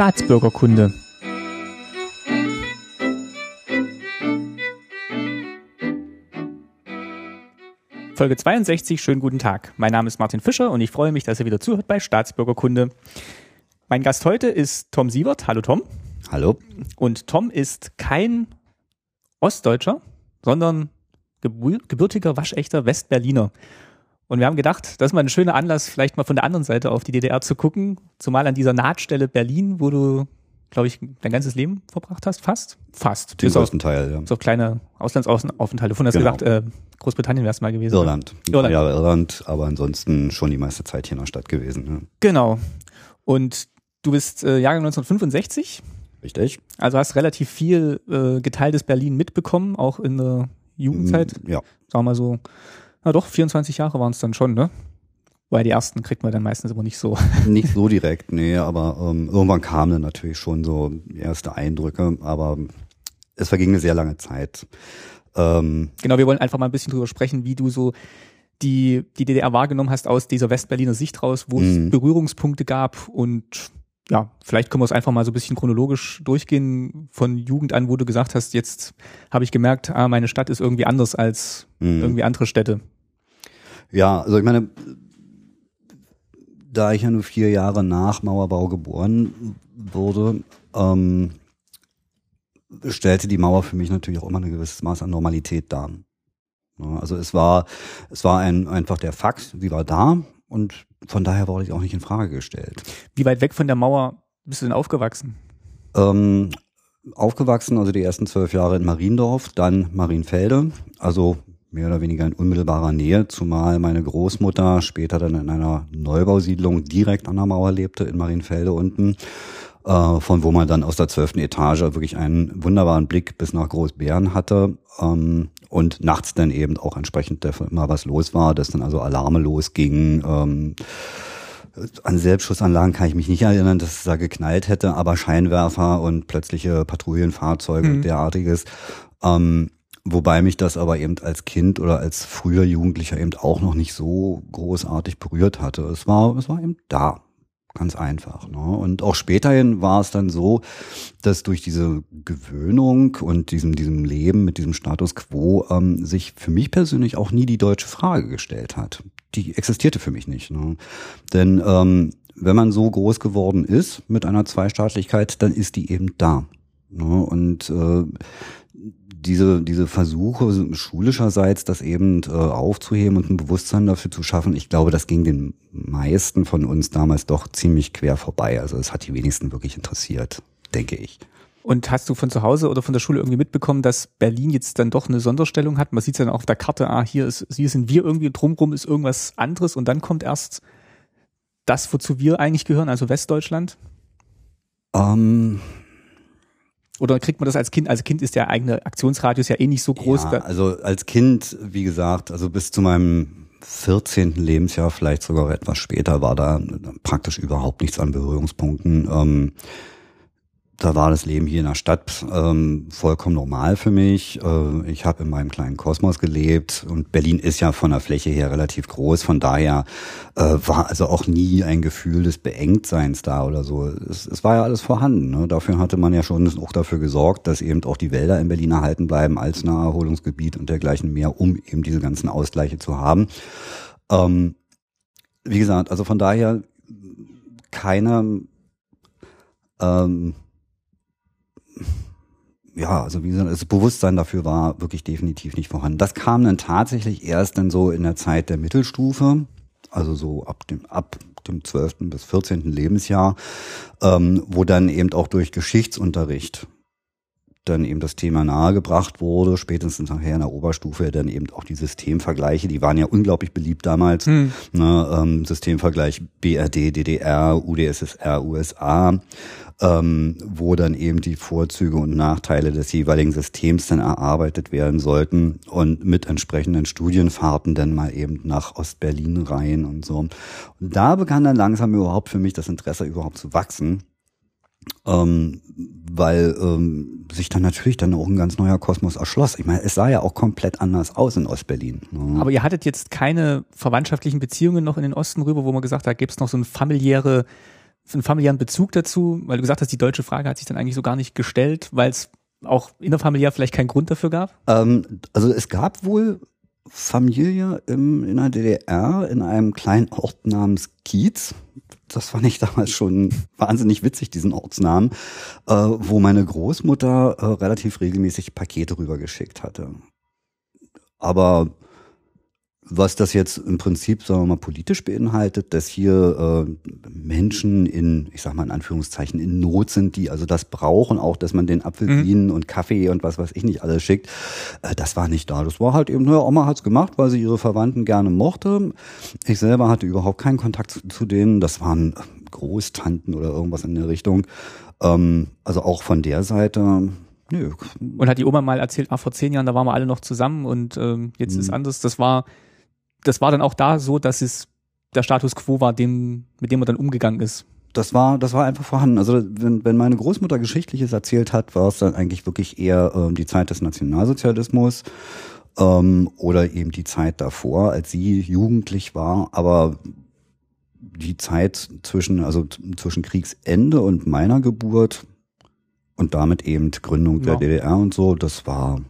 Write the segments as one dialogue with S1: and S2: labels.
S1: Staatsbürgerkunde. Folge 62, schönen guten Tag. Mein Name ist Martin Fischer und ich freue mich, dass ihr wieder zuhört bei Staatsbürgerkunde. Mein Gast heute ist Tom Sievert. Hallo Tom.
S2: Hallo.
S1: Und Tom ist kein Ostdeutscher, sondern gebürtiger, waschechter Westberliner. Und wir haben gedacht, das ist mal ein schöner Anlass, vielleicht mal von der anderen Seite auf die DDR zu gucken, zumal an dieser Nahtstelle Berlin, wo du, glaube ich, dein ganzes Leben verbracht hast, fast? Fast.
S2: Den größten Teil, ja.
S1: So kleine Auslandsaufenthalte. Von hast genau. gesagt, äh, Großbritannien wäre es mal gewesen.
S2: Irland. Irland. Ja, Irland, aber ansonsten schon die meiste Zeit hier in der Stadt gewesen. Ja.
S1: Genau. Und du bist äh, Jahrgang 1965.
S2: Richtig.
S1: Also hast relativ viel äh, geteiltes Berlin mitbekommen, auch in der Jugendzeit.
S2: Ja.
S1: Sagen wir mal so na doch, 24 Jahre waren es dann schon, ne? Weil die ersten kriegt man dann meistens immer nicht so.
S2: Nicht so direkt, nee, aber ähm, irgendwann kamen dann natürlich schon so erste Eindrücke, aber es verging eine sehr lange Zeit.
S1: Ähm, genau, wir wollen einfach mal ein bisschen drüber sprechen, wie du so die, die DDR wahrgenommen hast aus dieser Westberliner Sicht raus, wo es mhm. Berührungspunkte gab und ja, vielleicht können wir es einfach mal so ein bisschen chronologisch durchgehen von Jugend an, wo du gesagt hast, jetzt habe ich gemerkt, ah, meine Stadt ist irgendwie anders als mhm. irgendwie andere Städte.
S2: Ja, also ich meine, da ich ja nur vier Jahre nach Mauerbau geboren wurde, ähm, stellte die Mauer für mich natürlich auch immer ein gewisses Maß an Normalität dar. Also es war, es war ein, einfach der Fakt, sie war da und von daher wurde ich auch nicht in Frage gestellt.
S1: Wie weit weg von der Mauer bist du denn aufgewachsen?
S2: Ähm, aufgewachsen, also die ersten zwölf Jahre in Mariendorf, dann Marienfelde, also mehr oder weniger in unmittelbarer Nähe, zumal meine Großmutter später dann in einer Neubausiedlung direkt an der Mauer lebte, in Marienfelde unten, äh, von wo man dann aus der zwölften Etage wirklich einen wunderbaren Blick bis nach Großbären hatte. Ähm, und nachts dann eben auch entsprechend immer was los war, dass dann also Alarme losgingen. Ähm, an Selbstschussanlagen kann ich mich nicht erinnern, dass es da geknallt hätte, aber Scheinwerfer und plötzliche Patrouillenfahrzeuge mhm. und derartiges. Ähm, wobei mich das aber eben als Kind oder als früher Jugendlicher eben auch noch nicht so großartig berührt hatte. Es war, es war eben da. Ganz einfach. Ne? Und auch späterhin war es dann so, dass durch diese Gewöhnung und diesem, diesem Leben mit diesem Status quo ähm, sich für mich persönlich auch nie die deutsche Frage gestellt hat. Die existierte für mich nicht. Ne? Denn ähm, wenn man so groß geworden ist mit einer Zweistaatlichkeit, dann ist die eben da. Ne? Und äh, diese, diese Versuche schulischerseits, das eben äh, aufzuheben und ein Bewusstsein dafür zu schaffen, ich glaube, das ging den meisten von uns damals doch ziemlich quer vorbei. Also es hat die wenigsten wirklich interessiert, denke ich.
S1: Und hast du von zu Hause oder von der Schule irgendwie mitbekommen, dass Berlin jetzt dann doch eine Sonderstellung hat? Man sieht es dann auf der Karte, ah, hier ist, hier sind wir irgendwie, drumrum ist irgendwas anderes und dann kommt erst das, wozu wir eigentlich gehören, also Westdeutschland?
S2: Ähm,
S1: oder kriegt man das als Kind? Als Kind ist der eigene Aktionsradius ja eh nicht so groß.
S2: Ja, also als Kind, wie gesagt, also bis zu meinem 14. Lebensjahr, vielleicht sogar etwas später, war da praktisch überhaupt nichts an Berührungspunkten. Ähm, da war das Leben hier in der Stadt ähm, vollkommen normal für mich. Äh, ich habe in meinem kleinen Kosmos gelebt und Berlin ist ja von der Fläche her relativ groß. Von daher äh, war also auch nie ein Gefühl des Beengtseins da oder so. Es, es war ja alles vorhanden. Ne? Dafür hatte man ja schon auch dafür gesorgt, dass eben auch die Wälder in Berlin erhalten bleiben als Naherholungsgebiet und dergleichen mehr, um eben diese ganzen Ausgleiche zu haben. Ähm, wie gesagt, also von daher keine ähm, ja, also wie gesagt, das Bewusstsein dafür war wirklich definitiv nicht vorhanden. Das kam dann tatsächlich erst dann so in der Zeit der Mittelstufe, also so ab dem, ab dem 12. bis 14. Lebensjahr, ähm, wo dann eben auch durch Geschichtsunterricht dann eben das Thema nahegebracht wurde, spätestens nachher in der Oberstufe dann eben auch die Systemvergleiche, die waren ja unglaublich beliebt damals, hm. ne, ähm, Systemvergleich BRD, DDR, UdSSR, USA, ähm, wo dann eben die Vorzüge und Nachteile des jeweiligen Systems dann erarbeitet werden sollten und mit entsprechenden Studienfahrten dann mal eben nach Ostberlin rein und so. Und da begann dann langsam überhaupt für mich das Interesse überhaupt zu wachsen. Ähm, weil ähm, sich dann natürlich dann auch ein ganz neuer Kosmos erschloss. Ich meine, es sah ja auch komplett anders aus in Ostberlin.
S1: Ne? Aber ihr hattet jetzt keine verwandtschaftlichen Beziehungen noch in den Osten rüber, wo man gesagt hat, da gibt es noch so eine familiäre einen familiären Bezug dazu? Weil du gesagt hast, die deutsche Frage hat sich dann eigentlich so gar nicht gestellt, weil es auch innerfamiliär vielleicht keinen Grund dafür gab?
S2: Ähm, also es gab wohl Familie im, in der DDR in einem kleinen Ort namens Kiez. Das fand ich damals schon wahnsinnig witzig, diesen Ortsnamen, äh, wo meine Großmutter äh, relativ regelmäßig Pakete rübergeschickt hatte. Aber was das jetzt im Prinzip, sagen wir mal, politisch beinhaltet, dass hier äh, Menschen in, ich sag mal in Anführungszeichen, in Not sind, die also das brauchen, auch dass man den Apfelsinen mhm. und Kaffee und was weiß ich nicht alles schickt, äh, das war nicht da. Das war halt eben, naja, Oma hat's gemacht, weil sie ihre Verwandten gerne mochte. Ich selber hatte überhaupt keinen Kontakt zu, zu denen. Das waren Großtanten oder irgendwas in der Richtung. Ähm, also auch von der Seite
S1: Nö. Und hat die Oma mal erzählt, ah, vor zehn Jahren, da waren wir alle noch zusammen und ähm, jetzt mhm. ist anders. Das war das war dann auch da so, dass es der Status quo war, dem, mit dem man dann umgegangen ist.
S2: Das war, das war einfach vorhanden. Also wenn, wenn meine Großmutter Geschichtliches erzählt hat, war es dann eigentlich wirklich eher ähm, die Zeit des Nationalsozialismus ähm, oder eben die Zeit davor, als sie jugendlich war. Aber die Zeit zwischen, also zwischen Kriegsende und meiner Geburt und damit eben Gründung der ja. DDR und so, das war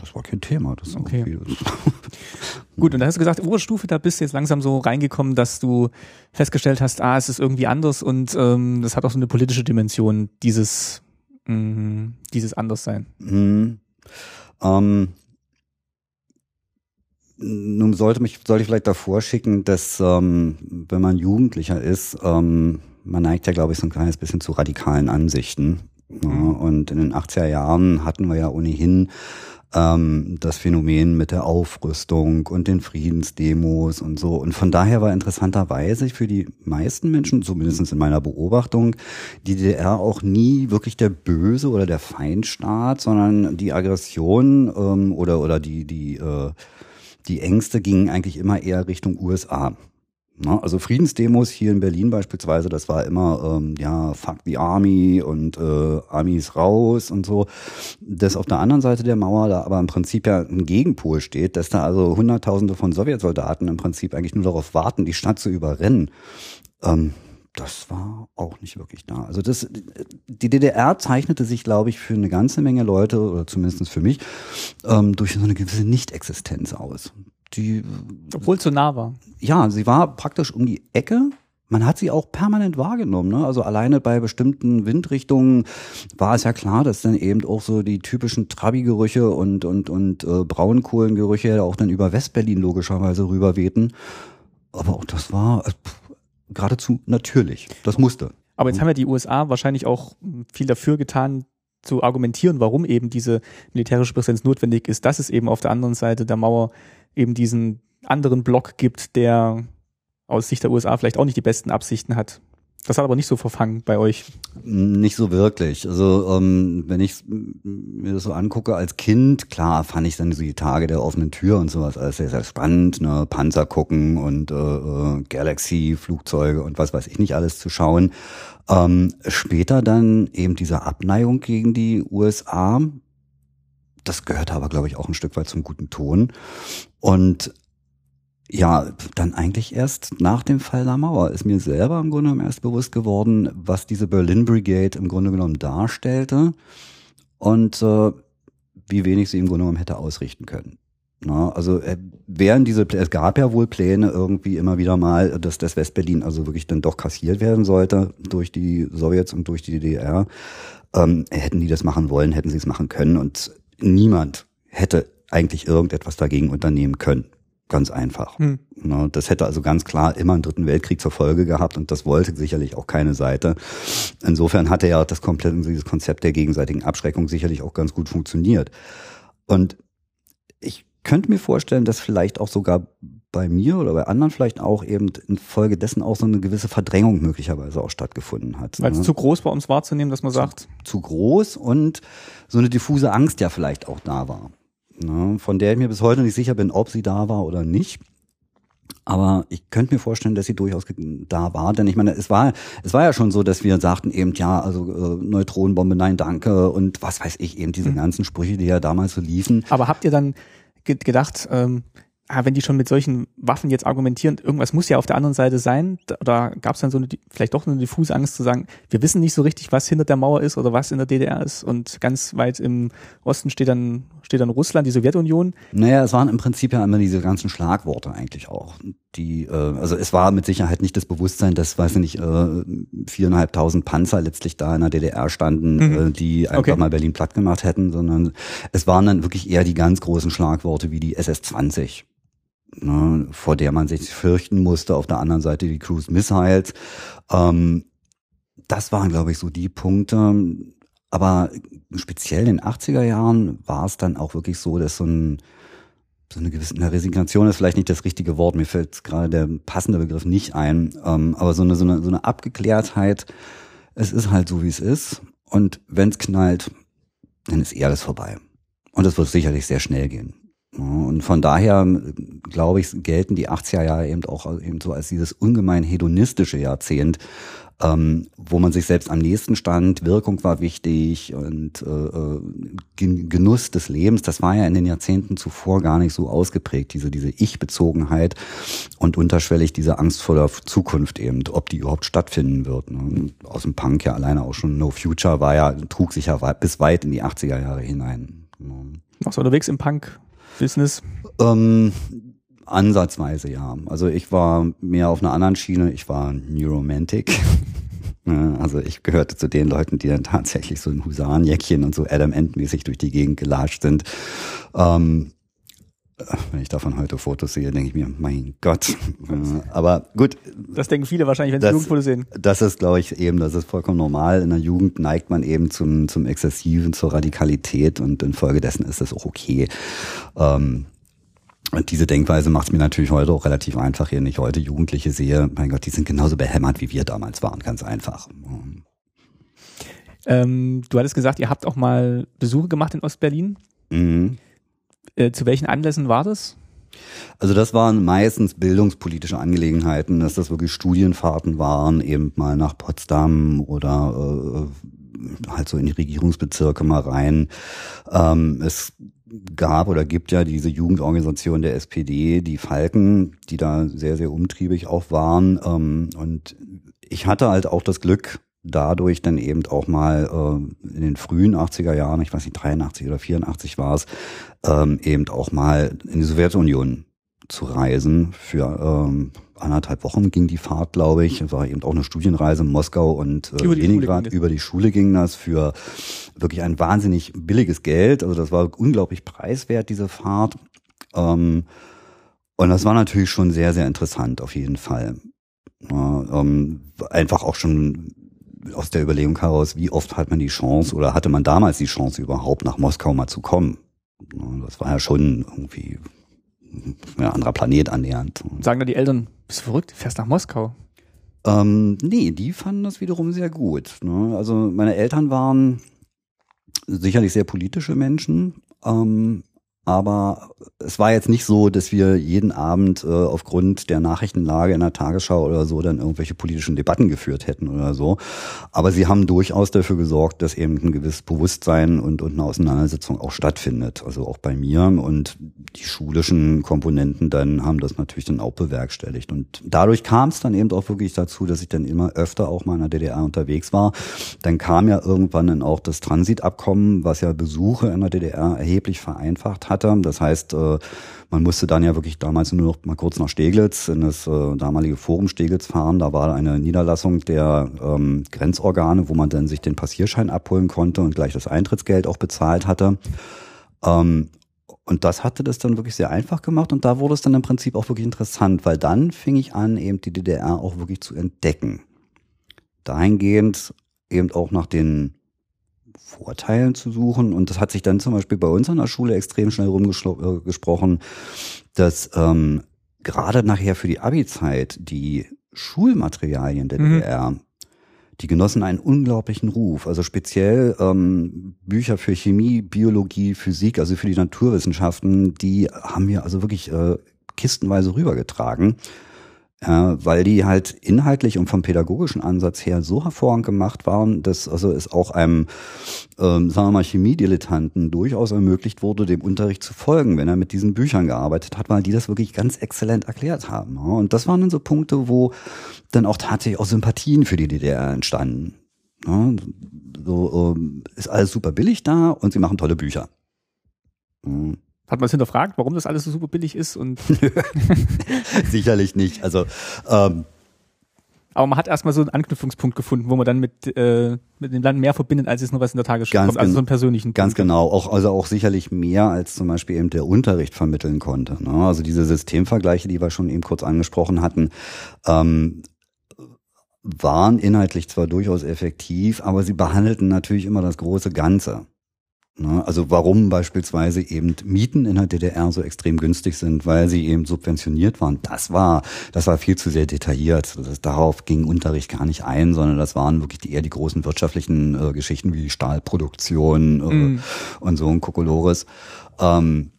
S2: das war kein Thema. Das
S1: okay. Gut, und da hast du gesagt, Oberstufe, da bist du jetzt langsam so reingekommen, dass du festgestellt hast, ah, es ist irgendwie anders und ähm, das hat auch so eine politische Dimension, dieses, mh, mm, dieses Anderssein. Mhm. Ähm,
S2: nun sollte mich, sollte ich vielleicht davor schicken, dass ähm, wenn man Jugendlicher ist, ähm, man neigt ja, glaube ich, so ein kleines bisschen zu radikalen Ansichten. Ja, mhm. und in den 80er Jahren hatten wir ja ohnehin ähm, das Phänomen mit der Aufrüstung und den Friedensdemos und so. Und von daher war interessanterweise für die meisten Menschen, zumindest in meiner Beobachtung, die DDR auch nie wirklich der Böse oder der Feindstaat, sondern die Aggression ähm, oder, oder die, die, äh, die Ängste gingen eigentlich immer eher Richtung USA. Ne? Also Friedensdemos hier in Berlin beispielsweise, das war immer, ähm, ja, fuck the Army und äh, Army ist raus und so. Dass auf der anderen Seite der Mauer da aber im Prinzip ja ein Gegenpol steht, dass da also Hunderttausende von Sowjetsoldaten im Prinzip eigentlich nur darauf warten, die Stadt zu überrennen. Ähm, das war auch nicht wirklich da. Also das, die DDR zeichnete sich, glaube ich, für eine ganze Menge Leute, oder zumindest für mich, ähm, durch so eine gewisse Nichtexistenz aus
S1: die. Obwohl es so nah war.
S2: Ja, sie war praktisch um die Ecke. Man hat sie auch permanent wahrgenommen. Ne? Also alleine bei bestimmten Windrichtungen war es ja klar, dass dann eben auch so die typischen Trabi-Gerüche und, und, und äh, Braunkohlengerüche auch dann über Westberlin logischerweise rüberwehten. Aber auch das war äh, geradezu natürlich. Das musste.
S1: Aber jetzt haben ja die USA wahrscheinlich auch viel dafür getan, zu argumentieren, warum eben diese militärische Präsenz notwendig ist, dass es eben auf der anderen Seite der Mauer eben diesen anderen Block gibt, der aus Sicht der USA vielleicht auch nicht die besten Absichten hat. Das hat aber nicht so verfangen bei euch.
S2: Nicht so wirklich. Also ähm, wenn ich mir das so angucke als Kind, klar fand ich dann so die Tage der offenen Tür und sowas alles sehr, sehr spannend, ne? Panzer gucken und äh, äh Galaxy, Flugzeuge und was weiß ich nicht alles zu schauen. Ähm, später dann eben diese Abneigung gegen die USA, das gehört aber, glaube ich, auch ein Stück weit zum guten Ton. Und ja, dann eigentlich erst nach dem Fall der Mauer ist mir selber im Grunde genommen erst bewusst geworden, was diese Berlin Brigade im Grunde genommen darstellte und äh, wie wenig sie im Grunde genommen hätte ausrichten können. Na, also äh, wären diese, es gab ja wohl Pläne irgendwie immer wieder mal, dass das Westberlin also wirklich dann doch kassiert werden sollte durch die Sowjets und durch die DDR. Ähm, hätten die das machen wollen, hätten sie es machen können und niemand hätte eigentlich irgendetwas dagegen unternehmen können. Ganz einfach. Hm. Das hätte also ganz klar immer einen dritten Weltkrieg zur Folge gehabt und das wollte sicherlich auch keine Seite. Insofern hatte ja das komplette dieses Konzept der gegenseitigen Abschreckung sicherlich auch ganz gut funktioniert. Und ich könnte mir vorstellen, dass vielleicht auch sogar bei mir oder bei anderen vielleicht auch eben infolgedessen auch so eine gewisse Verdrängung möglicherweise auch stattgefunden hat.
S1: Weil es ne? zu groß bei uns wahrzunehmen, dass man
S2: zu,
S1: sagt.
S2: Zu groß und so eine diffuse Angst ja vielleicht auch da war. Ne? Von der ich mir bis heute nicht sicher bin, ob sie da war oder nicht. Aber ich könnte mir vorstellen, dass sie durchaus da war, denn ich meine, es war, es war ja schon so, dass wir sagten eben, ja, also äh, Neutronenbombe, nein, danke und was weiß ich, eben diese mhm. ganzen Sprüche, die ja damals so liefen.
S1: Aber habt ihr dann gedacht, ähm, ah, wenn die schon mit solchen Waffen jetzt argumentieren, irgendwas muss ja auf der anderen Seite sein, oder gab es dann so eine, vielleicht doch eine diffuse Angst zu sagen, wir wissen nicht so richtig, was hinter der Mauer ist oder was in der DDR ist und ganz weit im Osten steht dann, steht dann Russland, die Sowjetunion.
S2: Naja, es waren im Prinzip ja immer diese ganzen Schlagworte eigentlich auch. Die, äh, also es war mit Sicherheit nicht das Bewusstsein, dass, weiß ich nicht, äh, viereinhalbtausend Panzer letztlich da in der DDR standen, mhm. äh, die einfach okay. mal Berlin platt gemacht hätten, sondern es waren dann wirklich eher die ganz großen Schlagworte wie die SS-20 ne, vor der man sich fürchten musste. Auf der anderen Seite die Cruise Missiles. Ähm, das waren, glaube ich, so die Punkte. Aber speziell in den 80er Jahren war es dann auch wirklich so, dass so ein so eine gewisse eine Resignation ist vielleicht nicht das richtige Wort, mir fällt gerade der passende Begriff nicht ein, ähm, aber so eine, so, eine, so eine Abgeklärtheit, es ist halt so, wie es ist und wenn es knallt, dann ist eh alles vorbei. Und es wird sicherlich sehr schnell gehen. Und von daher, glaube ich, gelten die 80er Jahre eben auch eben so als dieses ungemein hedonistische Jahrzehnt, ähm, wo man sich selbst am nächsten stand, Wirkung war wichtig und äh, äh Genuss des Lebens, das war ja in den Jahrzehnten zuvor gar nicht so ausgeprägt, diese, diese Ich-Bezogenheit und unterschwellig diese Angst vor der Zukunft eben, ob die überhaupt stattfinden wird. Ne? Aus dem Punk ja alleine auch schon No Future war ja, trug sich ja bis weit in die 80er Jahre hinein.
S1: Machst du unterwegs im Punk? Business?
S2: Ähm, ansatzweise ja. Also ich war mehr auf einer anderen Schiene. Ich war Neuromantic. also ich gehörte zu den Leuten, die dann tatsächlich so ein Husarenjäckchen und so Adam End-mäßig durch die Gegend gelatscht sind. Ähm, wenn ich davon heute Fotos sehe, denke ich mir, mein Gott. Aber gut.
S1: Das denken viele wahrscheinlich, wenn sie Jugendfotos sehen.
S2: Das ist, glaube ich, eben, das ist vollkommen normal. In der Jugend neigt man eben zum, zum Exzessiven, zur Radikalität und infolgedessen ist das auch okay. Ähm, und diese Denkweise macht es mir natürlich heute auch relativ einfach, wenn ich heute Jugendliche sehe. Mein Gott, die sind genauso behämmert, wie wir damals waren, ganz einfach.
S1: Ähm, du hattest gesagt, ihr habt auch mal Besuche gemacht in Ostberlin. Mhm. Äh, zu welchen Anlässen war das?
S2: Also das waren meistens bildungspolitische Angelegenheiten, dass das wirklich Studienfahrten waren, eben mal nach Potsdam oder äh, halt so in die Regierungsbezirke mal rein. Ähm, es gab oder gibt ja diese Jugendorganisation der SPD, die Falken, die da sehr, sehr umtriebig auch waren. Ähm, und ich hatte halt auch das Glück, dadurch dann eben auch mal äh, in den frühen 80er Jahren, ich weiß nicht, 83 oder 84 war es, ähm, eben auch mal in die Sowjetunion zu reisen. Für ähm, anderthalb Wochen ging die Fahrt, glaube ich. Es war eben auch eine Studienreise in Moskau und äh, über Leningrad. Über die Schule ging das für wirklich ein wahnsinnig billiges Geld. Also das war unglaublich preiswert, diese Fahrt. Ähm, und das war natürlich schon sehr, sehr interessant, auf jeden Fall. Äh, ähm, einfach auch schon aus der Überlegung heraus, wie oft hat man die Chance oder hatte man damals die Chance überhaupt nach Moskau mal zu kommen? Das war ja schon irgendwie ein anderer Planet annähernd.
S1: Sagen da die Eltern, bist du verrückt, fährst nach Moskau?
S2: Ähm, nee, die fanden das wiederum sehr gut. Ne? Also meine Eltern waren sicherlich sehr politische Menschen, ähm, aber es war jetzt nicht so, dass wir jeden Abend äh, aufgrund der Nachrichtenlage in der Tagesschau oder so dann irgendwelche politischen Debatten geführt hätten oder so. Aber sie haben durchaus dafür gesorgt, dass eben ein gewisses Bewusstsein und, und eine Auseinandersetzung auch stattfindet. Also auch bei mir. Und die schulischen Komponenten dann haben das natürlich dann auch bewerkstelligt. Und dadurch kam es dann eben auch wirklich dazu, dass ich dann immer öfter auch mal in der DDR unterwegs war. Dann kam ja irgendwann dann auch das Transitabkommen, was ja Besuche in der DDR erheblich vereinfacht hatte. Das heißt, äh, man musste dann ja wirklich damals nur noch mal kurz nach Steglitz, in das äh, damalige Forum Steglitz fahren. Da war eine Niederlassung der ähm, Grenzorgane, wo man dann sich den Passierschein abholen konnte und gleich das Eintrittsgeld auch bezahlt hatte. Ähm, und das hatte das dann wirklich sehr einfach gemacht und da wurde es dann im Prinzip auch wirklich interessant, weil dann fing ich an, eben die DDR auch wirklich zu entdecken. Dahingehend eben auch nach den Vorteilen zu suchen. Und das hat sich dann zum Beispiel bei uns an der Schule extrem schnell rumgesprochen, äh, dass ähm, gerade nachher für die Abi-Zeit die Schulmaterialien der mhm. DDR, die genossen einen unglaublichen Ruf. Also speziell ähm, Bücher für Chemie, Biologie, Physik, also für die Naturwissenschaften, die haben wir also wirklich äh, kistenweise rübergetragen. Äh, weil die halt inhaltlich und vom pädagogischen Ansatz her so hervorragend gemacht waren, dass also es auch einem, ähm, sagen wir mal, Chemiedilettanten durchaus ermöglicht wurde, dem Unterricht zu folgen, wenn er mit diesen Büchern gearbeitet hat, weil die das wirklich ganz exzellent erklärt haben. Ja. Und das waren dann so Punkte, wo dann auch tatsächlich auch Sympathien für die DDR entstanden. Ja. So ähm, ist alles super billig da und sie machen tolle Bücher.
S1: Mhm. Hat man es hinterfragt, warum das alles so super billig ist? Und
S2: Sicherlich nicht. Also ähm,
S1: aber man hat erstmal so einen Anknüpfungspunkt gefunden, wo man dann mit, äh, mit dem Land mehr verbindet, als es nur was in der Tagesschau kommt, also so einen persönlichen
S2: Ganz Punkt. genau, auch, also auch sicherlich mehr, als zum Beispiel eben der Unterricht vermitteln konnte. Ne? Also diese Systemvergleiche, die wir schon eben kurz angesprochen hatten, ähm, waren inhaltlich zwar durchaus effektiv, aber sie behandelten natürlich immer das große Ganze. Ne? Also warum beispielsweise eben Mieten in der DDR so extrem günstig sind, weil sie eben subventioniert waren. Das war, das war viel zu sehr detailliert. Das darauf ging Unterricht gar nicht ein, sondern das waren wirklich die, eher die großen wirtschaftlichen äh, Geschichten wie Stahlproduktion äh, mm. und so ein Kokolores. Ähm,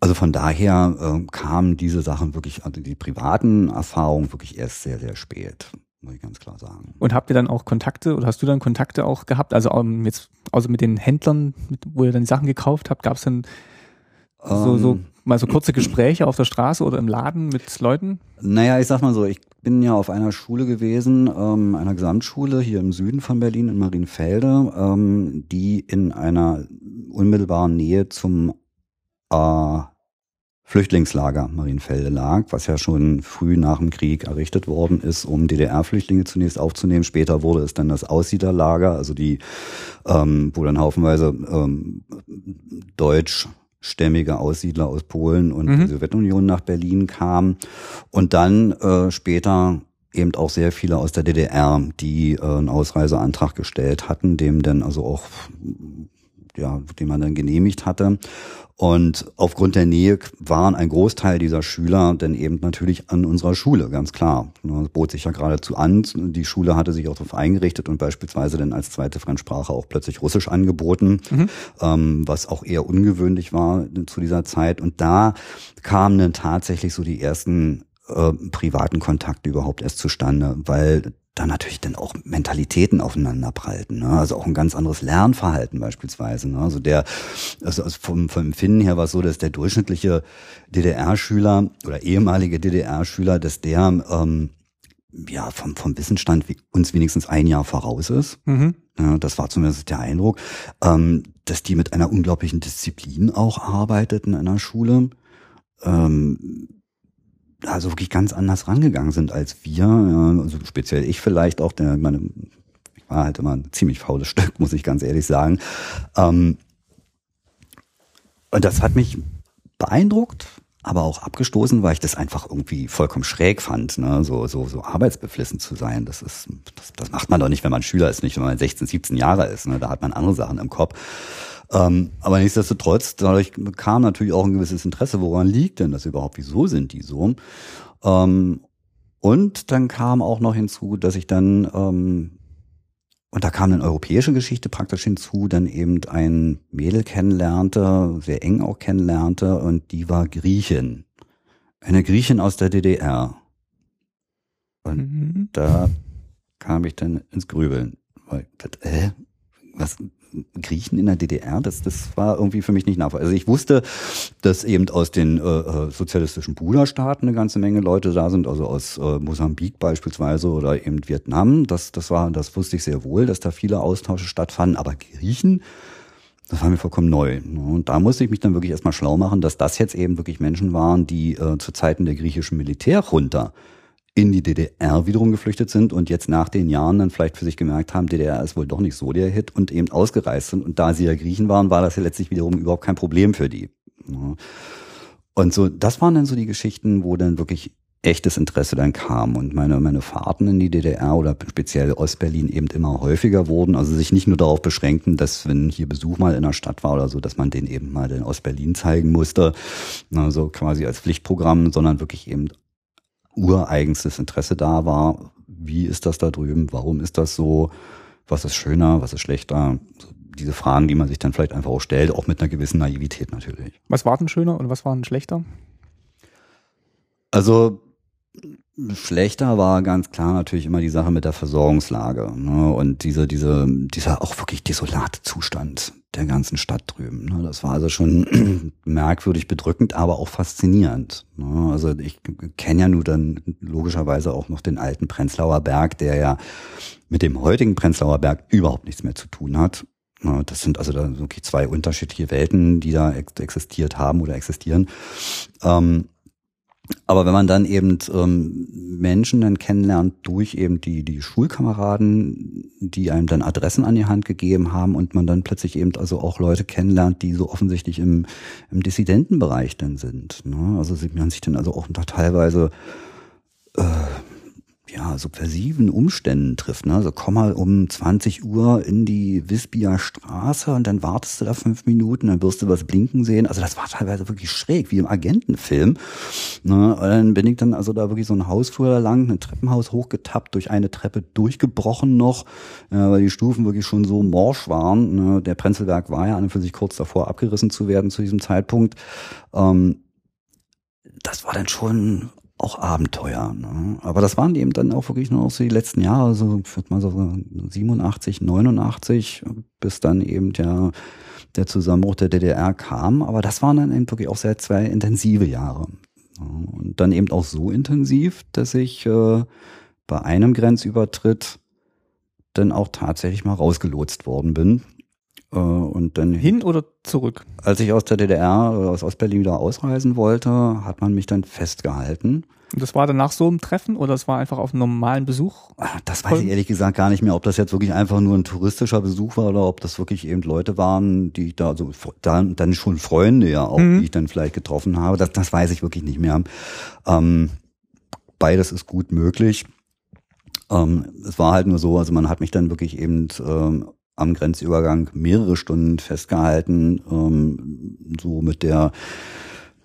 S2: also von daher äh, kamen diese Sachen wirklich, also die privaten Erfahrungen wirklich erst sehr, sehr spät muss ich ganz klar sagen.
S1: Und habt ihr dann auch Kontakte oder hast du dann Kontakte auch gehabt? Also um, ähm, jetzt also mit den Händlern, mit, wo ihr dann die Sachen gekauft habt, gab es dann so, so ähm. mal so kurze Gespräche auf der Straße oder im Laden mit Leuten?
S2: Naja, ich sag mal so, ich bin ja auf einer Schule gewesen, ähm, einer Gesamtschule hier im Süden von Berlin in Marienfelde, ähm, die in einer unmittelbaren Nähe zum äh, Flüchtlingslager Marienfelde lag, was ja schon früh nach dem Krieg errichtet worden ist, um DDR-Flüchtlinge zunächst aufzunehmen. Später wurde es dann das Aussiedlerlager, also die, ähm, wo dann haufenweise ähm, deutschstämmige Aussiedler aus Polen und mhm. der Sowjetunion nach Berlin kamen. Und dann äh, später eben auch sehr viele aus der DDR, die äh, einen Ausreiseantrag gestellt hatten, dem dann also auch ja, den man dann genehmigt hatte. Und aufgrund der Nähe waren ein Großteil dieser Schüler dann eben natürlich an unserer Schule, ganz klar. Das bot sich ja geradezu an. Die Schule hatte sich auch darauf eingerichtet und beispielsweise dann als zweite Fremdsprache auch plötzlich Russisch angeboten, mhm. ähm, was auch eher ungewöhnlich war zu dieser Zeit. Und da kamen dann tatsächlich so die ersten äh, privaten Kontakte überhaupt erst zustande, weil da natürlich dann auch Mentalitäten aufeinander prallten. Ne? Also auch ein ganz anderes Lernverhalten beispielsweise. Ne? Also der, also vom, vom Empfinden her war es so, dass der durchschnittliche DDR-Schüler oder ehemalige DDR-Schüler, dass der ähm, ja vom, vom Wissensstand uns wenigstens ein Jahr voraus ist. Mhm. Ja, das war zumindest der Eindruck, ähm, dass die mit einer unglaublichen Disziplin auch arbeiteten in der Schule. Ähm, also wirklich ganz anders rangegangen sind als wir, also speziell ich vielleicht auch, der meine, ich war halt immer ein ziemlich faules Stück, muss ich ganz ehrlich sagen. Ähm, und das hat mich beeindruckt, aber auch abgestoßen, weil ich das einfach irgendwie vollkommen schräg fand, ne? so, so, so arbeitsbeflissen zu sein. Das ist, das, das macht man doch nicht, wenn man Schüler ist, nicht wenn man 16, 17 Jahre ist. Ne? Da hat man andere Sachen im Kopf. Ähm, aber nichtsdestotrotz, dadurch kam natürlich auch ein gewisses Interesse, woran liegt denn das überhaupt? Wieso sind die so? Ähm, und dann kam auch noch hinzu, dass ich dann, ähm, und da kam eine europäische Geschichte praktisch hinzu, dann eben ein Mädel kennenlernte, sehr eng auch kennenlernte, und die war Griechin. Eine Griechin aus der DDR. Und mhm. da kam ich dann ins Grübeln. Weil, äh, was, Griechen in der DDR, das, das war irgendwie für mich nicht nachvollziehbar. Also ich wusste, dass eben aus den äh, äh, sozialistischen Bruderstaaten eine ganze Menge Leute da sind, also aus äh, Mosambik beispielsweise oder eben Vietnam. Das, das war, das wusste ich sehr wohl, dass da viele Austausche stattfanden. Aber Griechen, das war mir vollkommen neu. Und da musste ich mich dann wirklich erstmal schlau machen, dass das jetzt eben wirklich Menschen waren, die äh, zu Zeiten der griechischen Militärjunta in die DDR wiederum geflüchtet sind und jetzt nach den Jahren dann vielleicht für sich gemerkt haben, DDR ist wohl doch nicht so der Hit und eben ausgereist sind. Und da sie ja Griechen waren, war das ja letztlich wiederum überhaupt kein Problem für die. Und so, das waren dann so die Geschichten, wo dann wirklich echtes Interesse dann kam und meine, meine Fahrten in die DDR oder speziell Ostberlin eben immer häufiger wurden, also sich nicht nur darauf beschränkten, dass wenn hier Besuch mal in der Stadt war oder so, dass man den eben mal in Ostberlin zeigen musste, also quasi als Pflichtprogramm, sondern wirklich eben ureigenstes Interesse da war. Wie ist das da drüben? Warum ist das so? Was ist schöner? Was ist schlechter? diese Fragen, die man sich dann vielleicht einfach auch stellt, auch mit einer gewissen Naivität natürlich.
S1: Was war denn schöner und was war denn schlechter?
S2: Also Schlechter war ganz klar natürlich immer die Sache mit der Versorgungslage ne? und diese, diese, dieser auch wirklich desolate Zustand der ganzen Stadt drüben. Ne? Das war also schon merkwürdig bedrückend, aber auch faszinierend. Ne? Also ich kenne ja nur dann logischerweise auch noch den alten Prenzlauer Berg, der ja mit dem heutigen Prenzlauer Berg überhaupt nichts mehr zu tun hat. Ne? Das sind also da wirklich zwei unterschiedliche Welten, die da existiert haben oder existieren. Ähm, aber wenn man dann eben ähm, Menschen dann kennenlernt durch eben die, die Schulkameraden, die einem dann Adressen an die Hand gegeben haben und man dann plötzlich eben also auch Leute kennenlernt, die so offensichtlich im, im Dissidentenbereich dann sind. Ne? Also man sich dann also auch teilweise äh, ja, subversiven Umständen trifft. Ne? Also komm mal um 20 Uhr in die Wispier Straße und dann wartest du da fünf Minuten, dann wirst du was blinken sehen. Also das war teilweise wirklich schräg, wie im Agentenfilm. Ne? Und dann bin ich dann also da wirklich so ein Hausflur lang, ein Treppenhaus hochgetappt, durch eine Treppe durchgebrochen noch, ja, weil die Stufen wirklich schon so morsch waren. Ne? Der Prenzelberg war ja an und für sich kurz davor abgerissen zu werden zu diesem Zeitpunkt. Ähm, das war dann schon auch Abenteuer. Ne? Aber das waren eben dann auch wirklich nur so die letzten Jahre, so wird man so 87, 89, bis dann eben der, der Zusammenbruch der DDR kam. Aber das waren dann eben wirklich auch sehr zwei intensive Jahre. Und dann eben auch so intensiv, dass ich äh, bei einem Grenzübertritt dann auch tatsächlich mal rausgelotst worden bin.
S1: Äh, und dann hin oder zurück?
S2: Als ich aus der DDR oder aus Ostberlin wieder ausreisen wollte, hat man mich dann festgehalten.
S1: Und das war dann nach so einem Treffen oder das war einfach auf einem normalen Besuch?
S2: Ah, das weiß ich ehrlich gesagt gar nicht mehr, ob das jetzt wirklich einfach nur ein touristischer Besuch war oder ob das wirklich eben Leute waren, die ich da, also dann, dann schon Freunde ja auch, mhm. die ich dann vielleicht getroffen habe. Das, das weiß ich wirklich nicht mehr. Ähm, beides ist gut möglich. Ähm, es war halt nur so, also man hat mich dann wirklich eben ähm, am Grenzübergang mehrere Stunden festgehalten, ähm, so mit der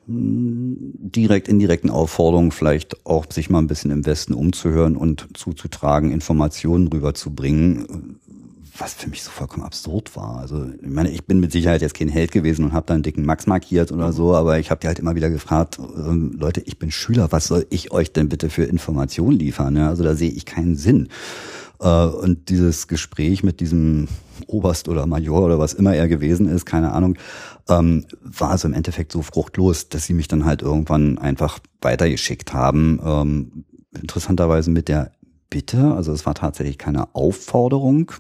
S2: hm, direkt indirekten Aufforderung, vielleicht auch sich mal ein bisschen im Westen umzuhören und zuzutragen, Informationen rüberzubringen, was für mich so vollkommen absurd war. Also ich meine, ich bin mit Sicherheit jetzt kein Held gewesen und habe da einen dicken Max markiert oder so, aber ich habe die halt immer wieder gefragt, äh, Leute, ich bin Schüler, was soll ich euch denn bitte für Informationen liefern? Ja, also da sehe ich keinen Sinn. Äh, und dieses Gespräch mit diesem Oberst oder Major oder was immer er gewesen ist, keine Ahnung, ähm, war also im Endeffekt so fruchtlos, dass sie mich dann halt irgendwann einfach weitergeschickt haben. Ähm, interessanterweise mit der Bitte, also es war tatsächlich keine Aufforderung,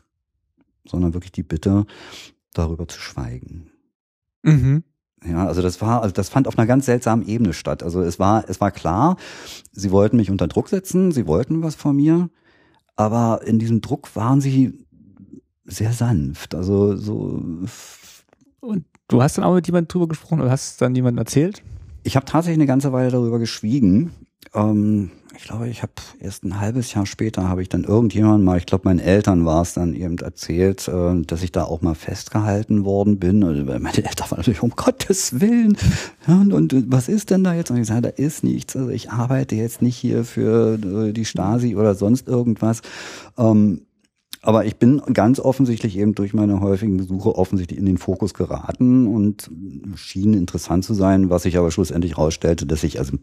S2: sondern wirklich die Bitte, darüber zu schweigen. Mhm. Ja, also das war, also das fand auf einer ganz seltsamen Ebene statt. Also es war, es war klar, sie wollten mich unter Druck setzen, sie wollten was von mir, aber in diesem Druck waren sie sehr sanft. Also so.
S1: Und du hast dann auch mit jemandem drüber gesprochen oder hast dann jemandem erzählt?
S2: Ich habe tatsächlich eine ganze Weile darüber geschwiegen. Ähm, ich glaube, ich habe erst ein halbes Jahr später habe ich dann irgendjemand mal, ich glaube, meinen Eltern war es dann eben erzählt, äh, dass ich da auch mal festgehalten worden bin. Und meine Eltern waren natürlich um Gottes Willen. Ja, und, und, was ist denn da jetzt? Und ich sage, da ist nichts. Also ich arbeite jetzt nicht hier für äh, die Stasi oder sonst irgendwas. Ähm, aber ich bin ganz offensichtlich eben durch meine häufigen Besuche offensichtlich in den Fokus geraten und schien interessant zu sein, was sich aber schlussendlich herausstellte, dass ich also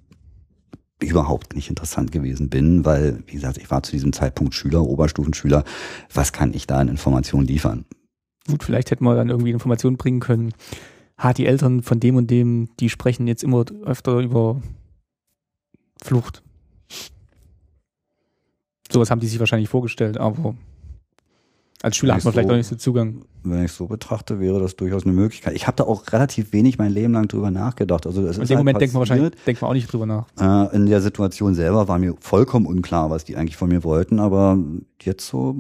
S2: überhaupt nicht interessant gewesen bin, weil, wie gesagt, ich war zu diesem Zeitpunkt Schüler, Oberstufenschüler. Was kann ich da an Informationen liefern?
S1: Gut, vielleicht hätten wir dann irgendwie Informationen bringen können. Ha, die Eltern von dem und dem, die sprechen jetzt immer öfter über Flucht. Sowas haben die sich wahrscheinlich vorgestellt, aber als Schüler hat man so, vielleicht auch nicht so Zugang.
S2: Wenn ich so betrachte, wäre das durchaus eine Möglichkeit. Ich habe da auch relativ wenig mein Leben lang drüber nachgedacht. Also
S1: das in dem halt Moment denkt man wahrscheinlich denkt man auch nicht drüber nach.
S2: Äh, in der Situation selber war mir vollkommen unklar, was die eigentlich von mir wollten. Aber jetzt so